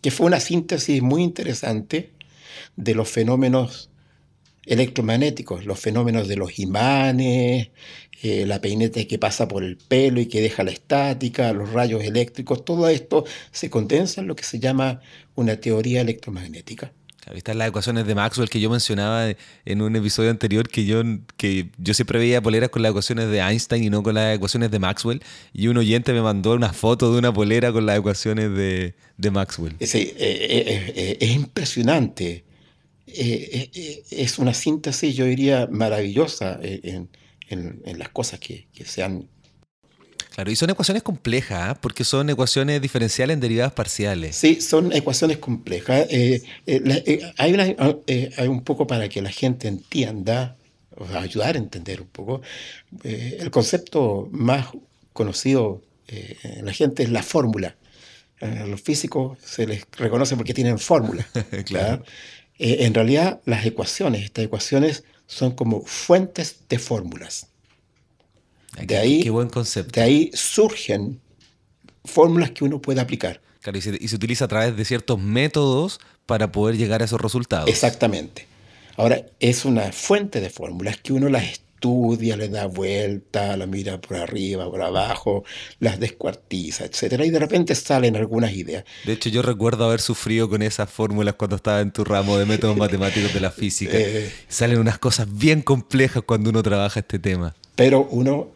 que fue una síntesis muy interesante de los fenómenos electromagnéticos, los fenómenos de los imanes, eh, la peineta que pasa por el pelo y que deja la estática, los rayos eléctricos, todo esto se condensa en lo que se llama una teoría electromagnética. Ahí están las ecuaciones de Maxwell que yo mencionaba en un episodio anterior, que yo, que yo siempre veía poleras con las ecuaciones de Einstein y no con las ecuaciones de Maxwell. Y un oyente me mandó una foto de una polera con las ecuaciones de, Maxwell. Eh, eh, es impresionante eh, eh, es una síntesis, yo diría, maravillosa en, las cosas que, se han... Claro, y son ecuaciones complejas, ¿ah? porque son ecuaciones diferenciales en derivadas parciales. Sí, son ecuaciones complejas. Eh, hay, una, hay un poco para que la gente entienda, o ayudar a entender un poco, el concepto más conocido en la gente es la fórmula. A los físicos se les reconoce porque tienen fórmula. claro. Eh, en realidad las ecuaciones, estas ecuaciones son como fuentes de fórmulas. De ahí, qué buen concepto. De ahí surgen fórmulas que uno puede aplicar. y se, utiliza a través de ciertos métodos para poder llegar a esos resultados. Exactamente. Ahora, es una fuente de fórmulas que uno las estudia, le da vuelta, la mira por arriba, por abajo, las descuartiza, etcétera, y de repente salen algunas ideas. De hecho, yo recuerdo haber sufrido con esas fórmulas cuando estaba en tu ramo de métodos matemáticos de la física. Eh, salen unas cosas bien complejas cuando uno trabaja este tema. Pero uno,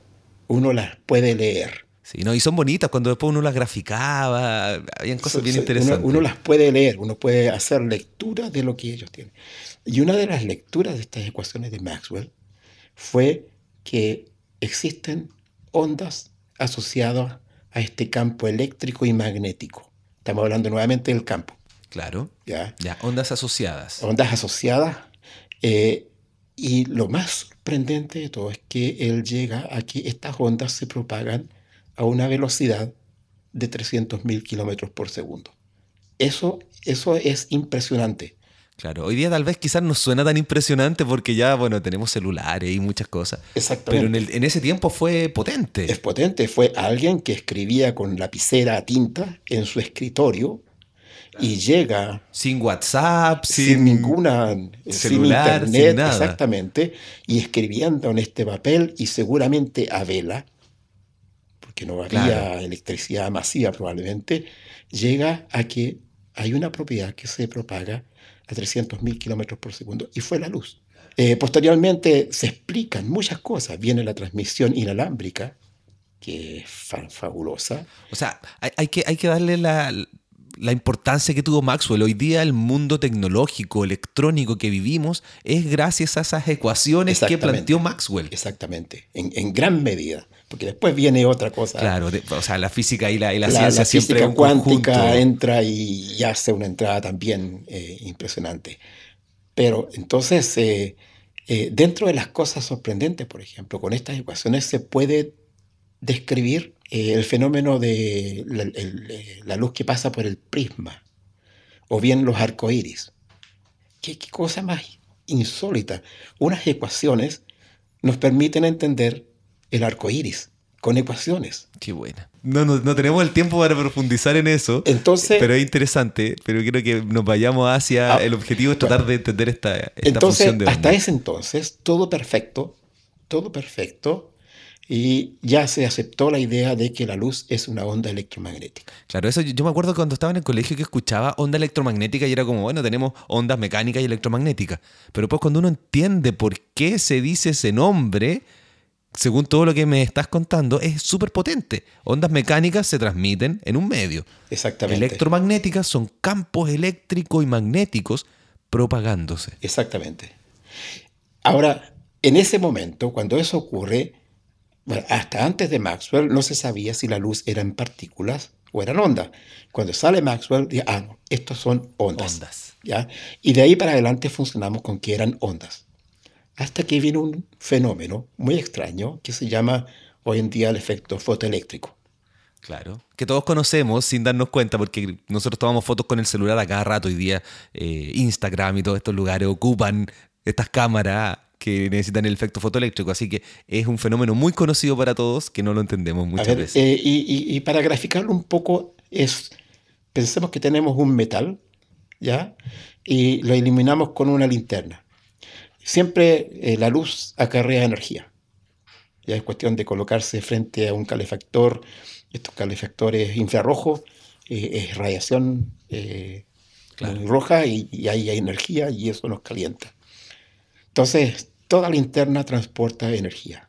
uno las puede leer. Sí, ¿no? y son bonitas cuando después uno las graficaba, habían cosas bien interesantes. Uno, uno, las puede leer, uno puede hacer lectura de lo que ellos tienen. Y una de las lecturas de estas ecuaciones de Maxwell fue que existen ondas asociadas a este campo eléctrico y magnético. Estamos hablando nuevamente del campo. Claro. Ya. ya ondas asociadas. Ondas asociadas. Eh, y lo más sorprendente de todo es que él llega a que estas ondas se propagan a una velocidad de 300.000 kilómetros por segundo. Eso, eso es impresionante. Claro, hoy día tal vez quizás no suena tan impresionante porque ya, bueno, tenemos celulares y muchas cosas. Exactamente. Pero en, ese tiempo fue potente. Es potente, fue alguien que escribía con lapicera a tinta en su escritorio y llega... Sin WhatsApp, sin, ninguna... Celular, sin internet, nada. exactamente, y escribiendo en este papel y seguramente a vela, porque no había electricidad masiva probablemente, llega a que hay una propiedad que se propaga a 300.000 kilómetros por segundo, y fue la luz. Eh, posteriormente se explican muchas cosas. Viene la transmisión inalámbrica, que es fabulosa. O sea, hay, que, hay que darle la, la importancia que tuvo Maxwell. Hoy día el mundo tecnológico, electrónico que vivimos es gracias a esas ecuaciones que planteó Maxwell. Exactamente, en, en, gran medida. Porque después viene otra cosa. Claro, o sea, la física y la, y la, ciencia la física cuántica entra y, hace una entrada también eh, impresionante. Pero entonces, eh, eh, dentro de las cosas sorprendentes, por ejemplo, con estas ecuaciones se puede describir eh, el fenómeno de la, el- eh, la luz que pasa por el prisma, o bien los arcoíris. ¿Qué, qué cosa más insólita? Unas ecuaciones nos permiten entender el arco iris con ecuaciones. Qué buena. No, no, no tenemos el tiempo para profundizar en eso. Entonces, Pero es interesante, pero quiero que nos vayamos hacia Ah, el objetivo es tratar de entender esta, esta entonces función de hasta ese entonces, todo perfecto, todo perfecto, y ya se aceptó la idea de que la luz es una onda electromagnética. Claro, eso yo, me acuerdo cuando estaba en el colegio que escuchaba onda electromagnética y era como, bueno, tenemos ondas mecánicas y electromagnéticas. Pero pues cuando uno entiende por qué se dice ese nombre, según todo lo que me estás contando, es súper potente. Ondas mecánicas se transmiten en un medio. Exactamente. Electromagnéticas son campos eléctricos y magnéticos propagándose. Exactamente. Ahora, en ese momento, cuando eso ocurre, bueno, hasta antes de Maxwell no se sabía si la luz era en partículas o eran ondas. Cuando sale Maxwell, dice, ah, no, estos son ondas. Ondas. ¿ya? Y de ahí para adelante funcionamos con que eran ondas. Hasta que vino un fenómeno muy extraño que se llama hoy en día el efecto fotoeléctrico. Claro. Que todos conocemos sin darnos cuenta, porque nosotros tomamos fotos con el celular a cada rato. Hoy día eh, Instagram y todos estos lugares ocupan estas cámaras que necesitan el efecto fotoeléctrico. Así que es un fenómeno muy conocido para todos que no lo entendemos muchas ver, veces. eh, y, y- y para graficarlo un poco, es, pensemos que tenemos un metal, ¿ya? Y lo iluminamos con una linterna. Siempre eh, la luz acarrea energía. Ya es cuestión de colocarse frente a un calefactor, estos calefactores infrarrojos, eh, es radiación eh, Claro. roja y, y ahí hay energía y eso nos calienta. Entonces, toda linterna transporta energía.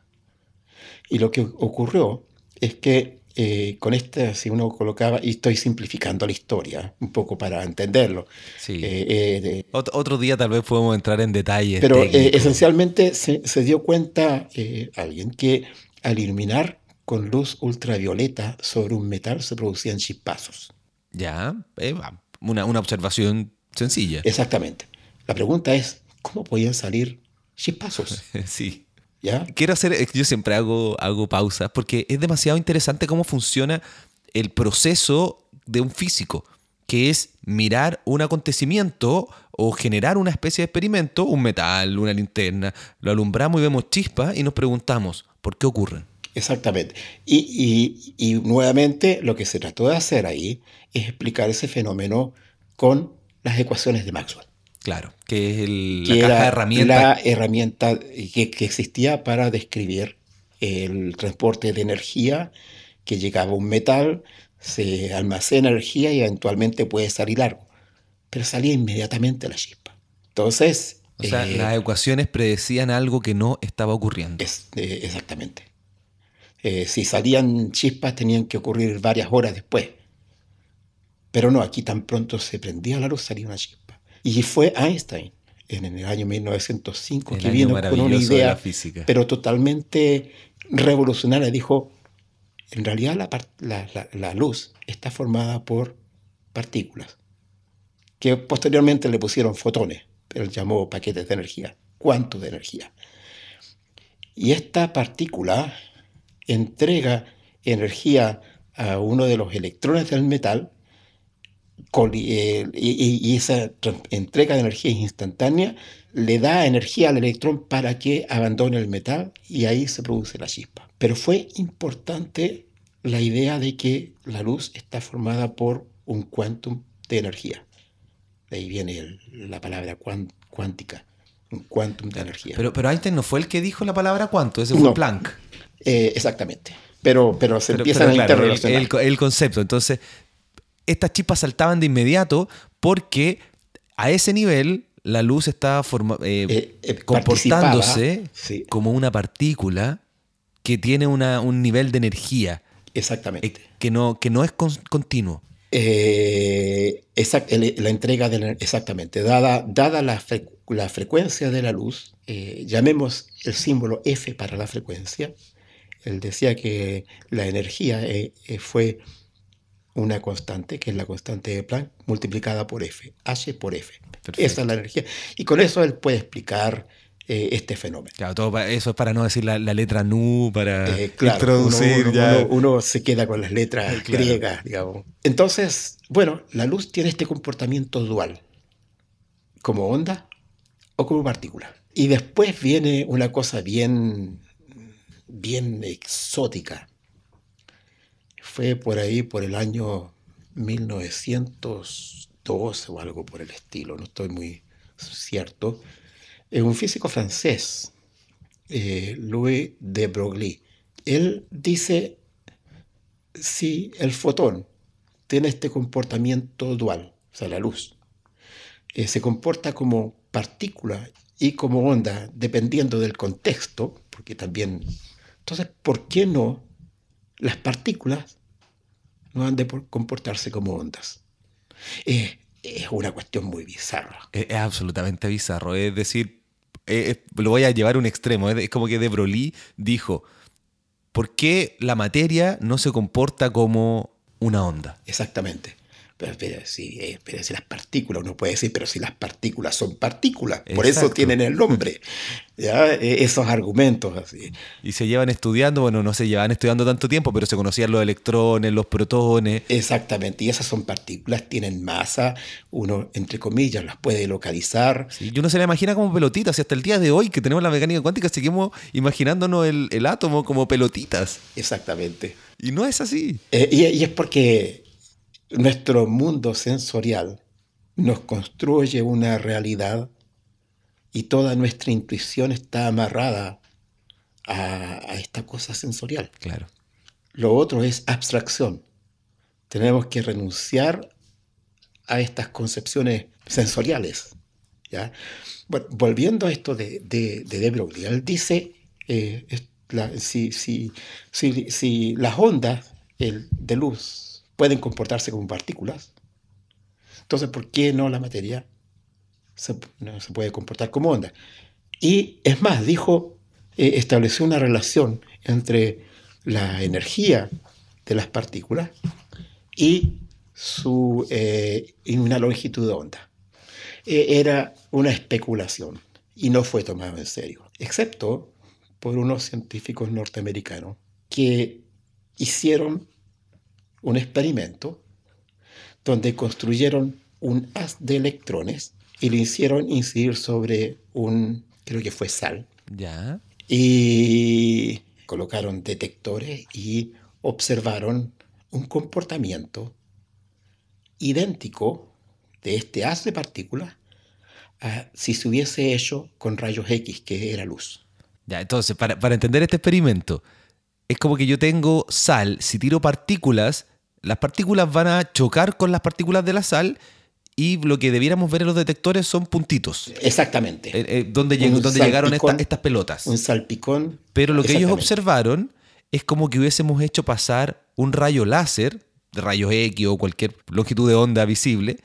Y lo que ocurrió es que eh, con esta, si uno colocaba, y estoy simplificando la historia un poco para entenderlo, Sí. eh, eh, Ot- otro día tal vez podemos entrar en detalles. pero eh, esencialmente se, se dio cuenta alguien que al iluminar con luz ultravioleta sobre un metal se producían chispazos. Ya, una, una observación sencilla. Exactamente. La pregunta es, ¿cómo podían salir chispazos? sí. ¿Ya? Quiero hacer, yo siempre hago, hago pausas porque es demasiado interesante cómo funciona el proceso de un físico, que es mirar un acontecimiento o generar una especie de experimento, un metal, una linterna, lo alumbramos y vemos chispas y nos preguntamos, ¿por qué ocurren? Exactamente. Y, y- y nuevamente lo que se trató de hacer ahí es explicar ese fenómeno con las ecuaciones de Maxwell, Claro, que es el- que la caja era de herramientas. la herramienta que, que existía para describir el transporte de energía que llegaba a un metal, se almacena energía y eventualmente puede salir algo, pero salía inmediatamente la chispa. Entonces, O sea, eh, las ecuaciones predecían algo que no estaba ocurriendo. Es- eh, exactamente. Eh, si salían chispas tenían que ocurrir varias horas después. Pero no, aquí tan pronto se prendía la luz salía una chispa. Y fue Einstein en el año 1905 El que año vino con una idea, física. pero totalmente revolucionaria. Dijo, en realidad la, la- la- la luz está formada por partículas, que posteriormente le pusieron fotones, pero llamó paquetes de energía, cuantos de energía. Y esta partícula entrega energía a uno de los electrones del metal y, y- esa entrega de energía instantánea le da energía al electrón para que abandone el metal y ahí se produce la chispa. Pero fue importante la idea de que la luz está formada por un quantum de energía. De ahí viene el- la palabra cuán- cuántica, un quantum de energía. Pero, pero Einstein no fue el que dijo la palabra cuánto, ese fue No. Planck. Eh, exactamente. Pero, pero se Pero- empiezan pero a claro, interrelacionar. el concepto. Entonces, estas chispas saltaban de inmediato porque a ese nivel la luz estaba eh, Eh, eh, comportándose sí. como una partícula que tiene una- un nivel de energía Exactamente. que, no, que no es con- continuo. Exact- la entrega de la- exactamente, dada, dada la, fre- la frecuencia de la luz, llamemos el símbolo F para la frecuencia. Él decía que la energía fue una constante, que es la constante de Planck, multiplicada por F, H por F. Perfecto. Esa es la energía. Y con eso él puede explicar eh, este fenómeno. Claro, todo eso es para no decir la, la letra nu, para Eh, claro, uno, introducir uno- ya. uno- uno se queda con las letras Eh, claro. griegas, digamos. Entonces, bueno, la luz tiene este comportamiento dual, como onda o como partícula. Y después viene una cosa bien, bien exótica. Fue por ahí, por el año 1912 o algo por el estilo, no estoy muy cierto. Eh, un físico francés, eh, Louis de Broglie, él dice si el fotón tiene este comportamiento dual, o sea, la luz, eh, se comporta como partícula y como onda dependiendo del contexto, porque también... Entonces, ¿por qué no las partículas no han de por- comportarse como ondas? Eh, es una cuestión muy bizarra. Es, es absolutamente bizarro. Es decir, eh, eh, lo voy a llevar a un extremo. Es, de- es como que De Broglie dijo: ¿Por qué la materia no se comporta como una onda? Exactamente. Pero, eh, si las partículas, uno puede decir, pero si las partículas son partículas, por eso tienen el nombre. ¿ya? Eh, Esos argumentos así. Y se llevan estudiando, bueno, no se llevan estudiando tanto tiempo, pero se conocían los electrones, los protones. Exactamente. Y esas son partículas, tienen masa, uno, entre comillas, las puede localizar. Sí, y uno se la imagina como pelotitas. Y hasta el día de hoy que tenemos la mecánica cuántica, seguimos imaginándonos el, el átomo como pelotitas. Exactamente. Y no es así. Eh, y, y es porque nuestro mundo sensorial nos construye una realidad y toda nuestra intuición está amarrada a, a esta cosa sensorial. Claro. Lo otro es abstracción. Tenemos que renunciar a estas concepciones sensoriales. ¿ya? Bueno, volviendo a esto de, de, de De Broglie, él dice, eh, la- si, si, si, si las ondas el- de luz pueden comportarse como partículas, entonces ¿por qué no la materia se, no se puede comportar como onda? Y es más, dijo, eh, estableció una relación entre la energía de las partículas y, su, eh, una longitud de onda. Eh, era una especulación y no fue tomado en serio, excepto por unos científicos norteamericanos que hicieron un experimento donde construyeron un haz de electrones y lo hicieron incidir sobre un, creo que fue sal, Ya. y colocaron detectores y observaron un comportamiento idéntico de este haz de partículas a si se hubiese hecho con rayos X, que era luz. Ya, entonces, para, para entender este experimento, es como que yo tengo sal, si tiro partículas, las partículas van a chocar con las partículas de la sal y lo que debiéramos ver en los detectores son puntitos. Exactamente. eh, eh, donde lleg- Un donde llegaron esta- estas pelotas. un salpicón. Pero lo que ellos observaron es como que hubiésemos hecho pasar un rayo láser, de rayos X o cualquier longitud de onda visible,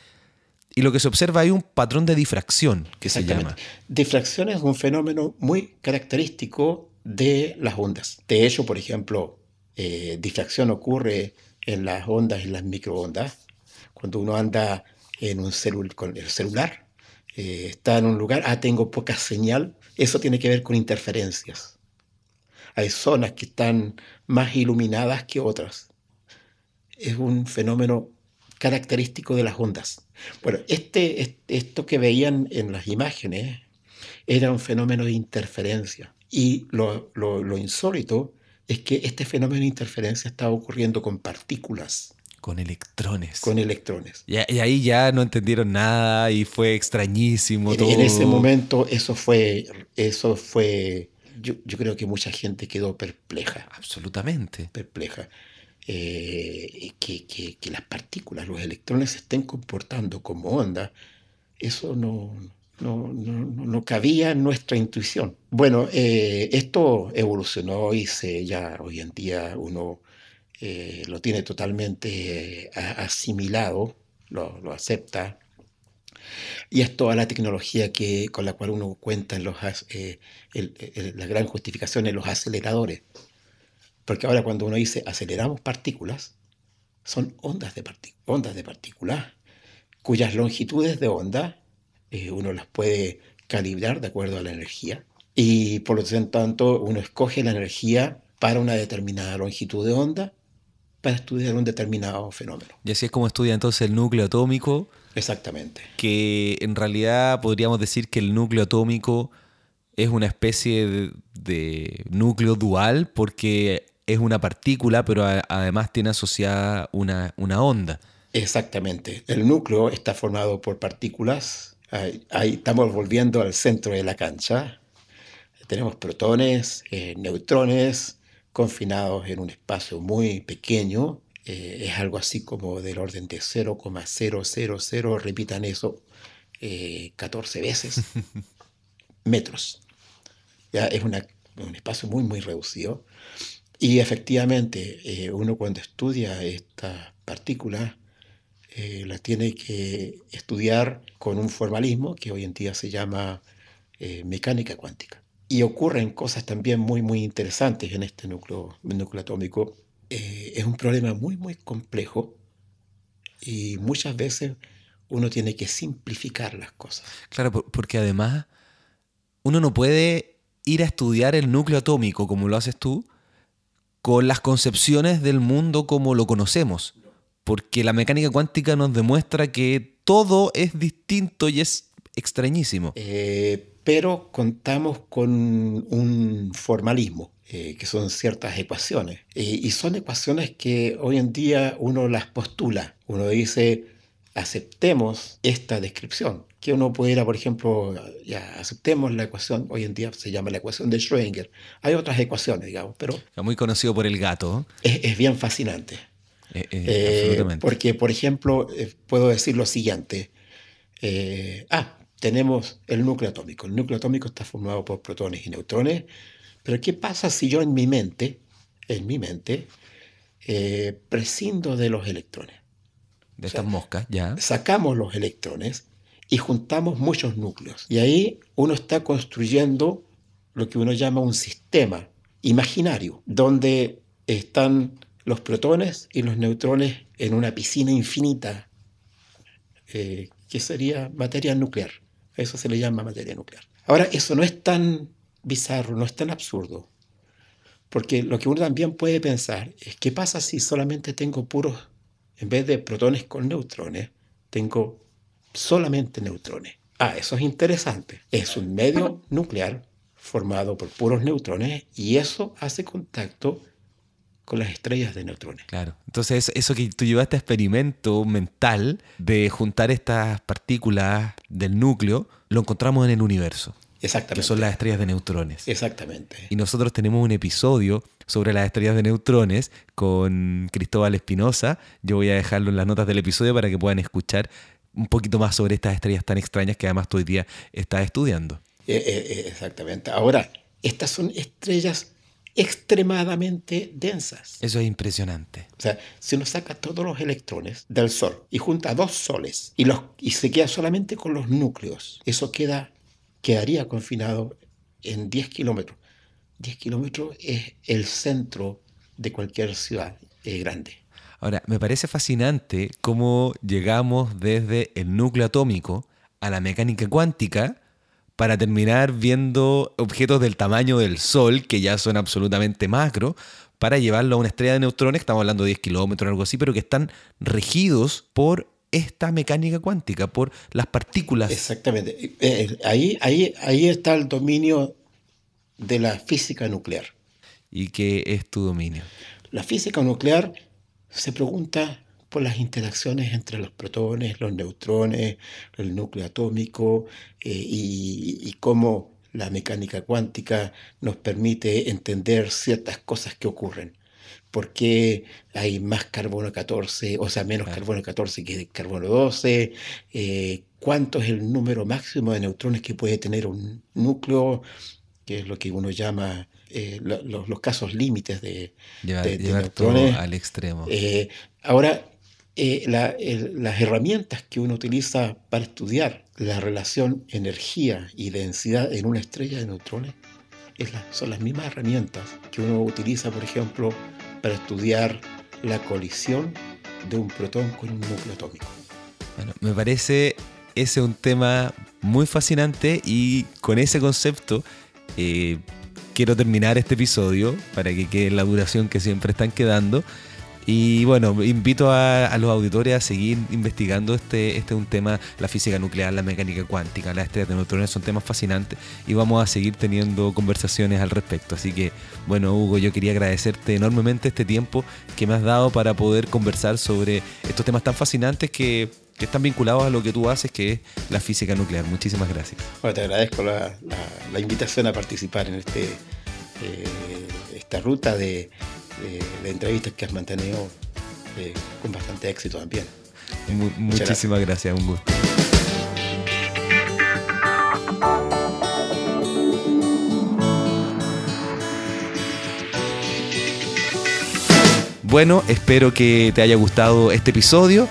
y lo que se observa es un patrón de difracción, que se llama. Exactamente. Difracción es un fenómeno muy característico de las ondas. De hecho, por ejemplo, eh, difracción ocurre en las ondas, en las microondas. Cuando uno anda en un con el celular, eh, está en un lugar, ah, tengo poca señal, eso tiene que ver con interferencias. Hay zonas que están más iluminadas que otras. Es un fenómeno característico de las ondas. Bueno, este, es- esto que veían en las imágenes era un fenómeno de interferencia. Y lo, lo- lo insólito es que este fenómeno de interferencia estaba ocurriendo con partículas, Con electrones. con electrones. Y, y ahí ya no entendieron nada y fue extrañísimo En, todo. en ese momento eso fue, eso fue, yo, yo creo que mucha gente quedó perpleja, Absolutamente. perpleja. Eh, que, que- que las partículas, los electrones se estén comportando como onda, eso no, no, no- no- cabía en nuestra intuición. Bueno, eh, esto evolucionó y se, ya hoy en día uno eh, lo tiene totalmente eh, asimilado, lo, acepta. Y es toda la tecnología que, con la cual uno cuenta en los, eh, la gran justificación en los aceleradores. Porque ahora cuando uno dice aceleramos partículas, son ondas de, ondas de partículas cuyas longitudes de onda eh, uno las puede calibrar de acuerdo a la energía. Y por lo tanto, uno escoge la energía para una determinada longitud de onda para estudiar un determinado fenómeno. Y así es como estudia entonces el núcleo atómico. Exactamente. Que en realidad podríamos decir que el núcleo atómico es una especie de, núcleo dual porque es una partícula, pero además tiene asociada una, una, onda. Exactamente. El núcleo está formado por partículas. Ahí, estamos volviendo al centro de la cancha. Tenemos protones, eh, neutrones, confinados en un espacio muy pequeño. Eh, es algo así como del orden de 0,000, repitan eso 14 eh, veces, metros. Ya es un espacio muy, muy reducido. Y efectivamente, eh, uno cuando estudia estas partículas, las tiene que estudiar con un formalismo que hoy en día se llama mecánica cuántica y ocurren cosas también muy, muy interesantes en este núcleo, núcleo atómico. Eh, es un problema muy, muy complejo y muchas veces uno tiene que simplificar las cosas. Claro, porque además uno no puede ir a estudiar el núcleo atómico como lo haces tú con las concepciones del mundo como lo conocemos, porque la mecánica cuántica nos demuestra que todo es distinto y es extrañísimo. Eh, pero contamos con un formalismo, eh, que son ciertas ecuaciones. Eh, y son ecuaciones que hoy en día uno las postula. Uno dice, aceptemos esta descripción. Que uno pudiera, por ejemplo, ya aceptemos la ecuación, hoy en día se llama la ecuación de Schrödinger. Hay otras ecuaciones, digamos, pero... Muy conocido por el gato. Es, bien fascinante. Eh, porque, por ejemplo, puedo decir lo siguiente. ah, tenemos el núcleo atómico. El núcleo atómico está formado por protones y neutrones, pero ¿qué pasa si yo en mi mente, en mi mente, eh, prescindo de los electrones? De estas moscas, ya. Sacamos los electrones y juntamos muchos núcleos. Y ahí uno está construyendo lo que uno llama un sistema imaginario, donde están los protones y los neutrones en una piscina infinita, eh, que sería materia nuclear. Eso se le llama materia nuclear. Ahora, eso no es tan bizarro, no es tan absurdo. Porque lo que uno también puede pensar es qué pasa si solamente tengo puros, en vez de protones con neutrones, tengo solamente neutrones. Ah, eso es interesante. Es un medio nuclear formado por puros neutrones y eso hace contacto con las estrellas de neutrones. Claro. Entonces, eso que tú llevaste a experimento mental de juntar estas partículas del núcleo, lo encontramos en el universo. Exactamente. Que son las estrellas de neutrones. Exactamente. Y nosotros tenemos un episodio sobre las estrellas de neutrones con Cristóbal Espinosa. Yo voy a dejarlo en las notas del episodio para que puedan escuchar un poquito más sobre estas estrellas tan extrañas que además tú hoy día estás estudiando. Eh, eh, eh, exactamente. Ahora, estas son estrellas extremadamente densas. Eso es impresionante. O sea, si uno saca todos los electrones del Sol y junta dos soles y, los, y se queda solamente con los núcleos, eso queda, quedaría confinado en 10 kilómetros. 10 kilómetros es el centro de cualquier ciudad grande. Ahora, me parece fascinante cómo llegamos desde el núcleo atómico a la mecánica cuántica para terminar viendo objetos del tamaño del Sol, que ya son absolutamente macro, para llevarlo a una estrella de neutrones, estamos hablando de 10 kilómetros o algo así, pero que están regidos por esta mecánica cuántica, por las partículas. Exactamente. Eh, eh, ahí, ahí, ahí está el dominio de la física nuclear. ¿Y qué es tu dominio? La física nuclear se pregunta por las interacciones entre los protones, los neutrones, el núcleo atómico eh, y, cómo la mecánica cuántica nos permite entender ciertas cosas que ocurren. ¿Por qué hay más carbono 14, o sea, menos carbono 14 que carbono 12? Eh, ¿Cuánto es el número máximo de neutrones que puede tener un núcleo? Que es lo que uno llama eh, los, casos límites de, neutrones. al extremo. ahora, eh, las herramientas que uno utiliza para estudiar la relación energía y densidad en una estrella de neutrones son las mismas herramientas que uno utiliza, por ejemplo, para estudiar la colisión de un protón con un núcleo atómico. Bueno, me parece ese un tema muy fascinante y con ese concepto eh, quiero terminar este episodio para que quede la duración que siempre están quedando. Y bueno, invito a, los auditores a seguir investigando este, este es un tema, la física nuclear, la mecánica cuántica, la estrella de neutrones son temas fascinantes y vamos a seguir teniendo conversaciones al respecto. Así que, bueno, Hugo, yo quería agradecerte enormemente este tiempo que me has dado para poder conversar sobre estos temas tan fascinantes que, están vinculados a lo que tú haces, que es la física nuclear. Muchísimas gracias. Bueno, te agradezco la, invitación a participar en este, eh, esta ruta de de, entrevistas que has mantenido eh, con bastante éxito también. muchísimas gracias. un gusto. Bueno, espero que te haya gustado este episodio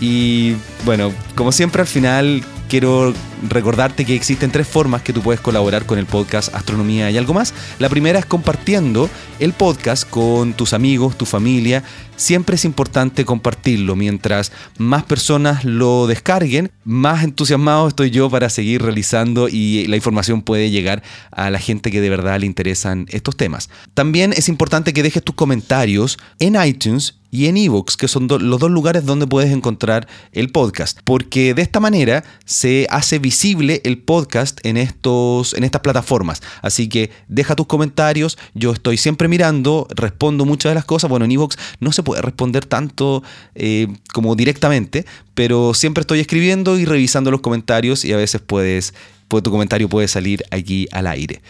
y bueno, como siempre al final quiero recordarte que existen tres formas que tú puedes colaborar con el podcast Astronomía y algo más. La primera es compartiendo el podcast con tus amigos, tu familia. Siempre es importante compartirlo. Mientras más personas lo descarguen, más entusiasmado estoy yo para seguir realizando y la información puede llegar a la gente que de verdad le interesan estos temas. También es importante que dejes tus comentarios en iTunes y en Evox, que son los dos lugares donde puedes encontrar el podcast, porque de esta manera se hace visible el podcast en, estos, en estas plataformas. Así que deja tus comentarios, yo estoy siempre mirando, respondo muchas de las cosas. Bueno, en Evox no se puede responder tanto eh, como directamente, pero siempre estoy escribiendo y revisando los comentarios y a veces puedes, tu comentario puede salir aquí al aire.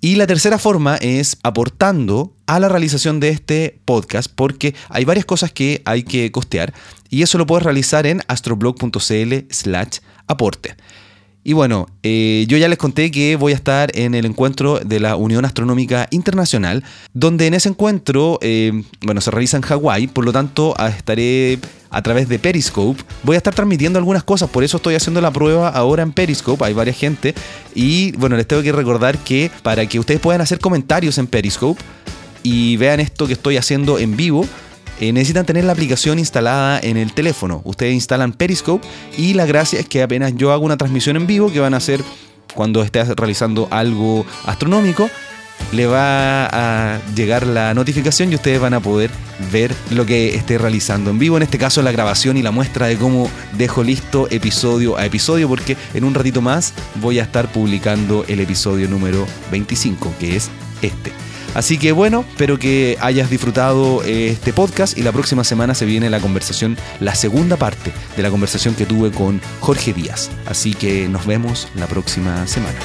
Y la tercera forma es aportando a la realización de este podcast porque hay varias cosas que hay que costear y eso lo puedes realizar en astroblog.cl slash aporte. Y bueno, eh, yo ya les conté que voy a estar en el encuentro de la Unión Astronómica Internacional, donde en ese encuentro, eh, bueno, se realiza en Hawái, por lo tanto estaré a través de Periscope. Voy a estar transmitiendo algunas cosas, por eso estoy haciendo la prueba ahora en Periscope, hay varias gente. Y bueno, les tengo que recordar que para que ustedes puedan hacer comentarios en Periscope y vean esto que estoy haciendo en vivo, eh, necesitan tener la aplicación instalada en el teléfono. Ustedes instalan Periscope y la gracia es que apenas yo hago una transmisión en vivo que van a hacer cuando esté realizando algo astronómico, le va a llegar la notificación y ustedes van a poder ver lo que esté realizando en vivo. En este caso la grabación y la muestra de cómo dejo listo episodio a episodio porque en un ratito más voy a estar publicando el episodio número 25 que es este. Así que bueno, espero que hayas disfrutado eh, este podcast y la próxima semana se viene la conversación, la segunda parte de la conversación que tuve con Jorge Díaz. Así que nos vemos la próxima semana.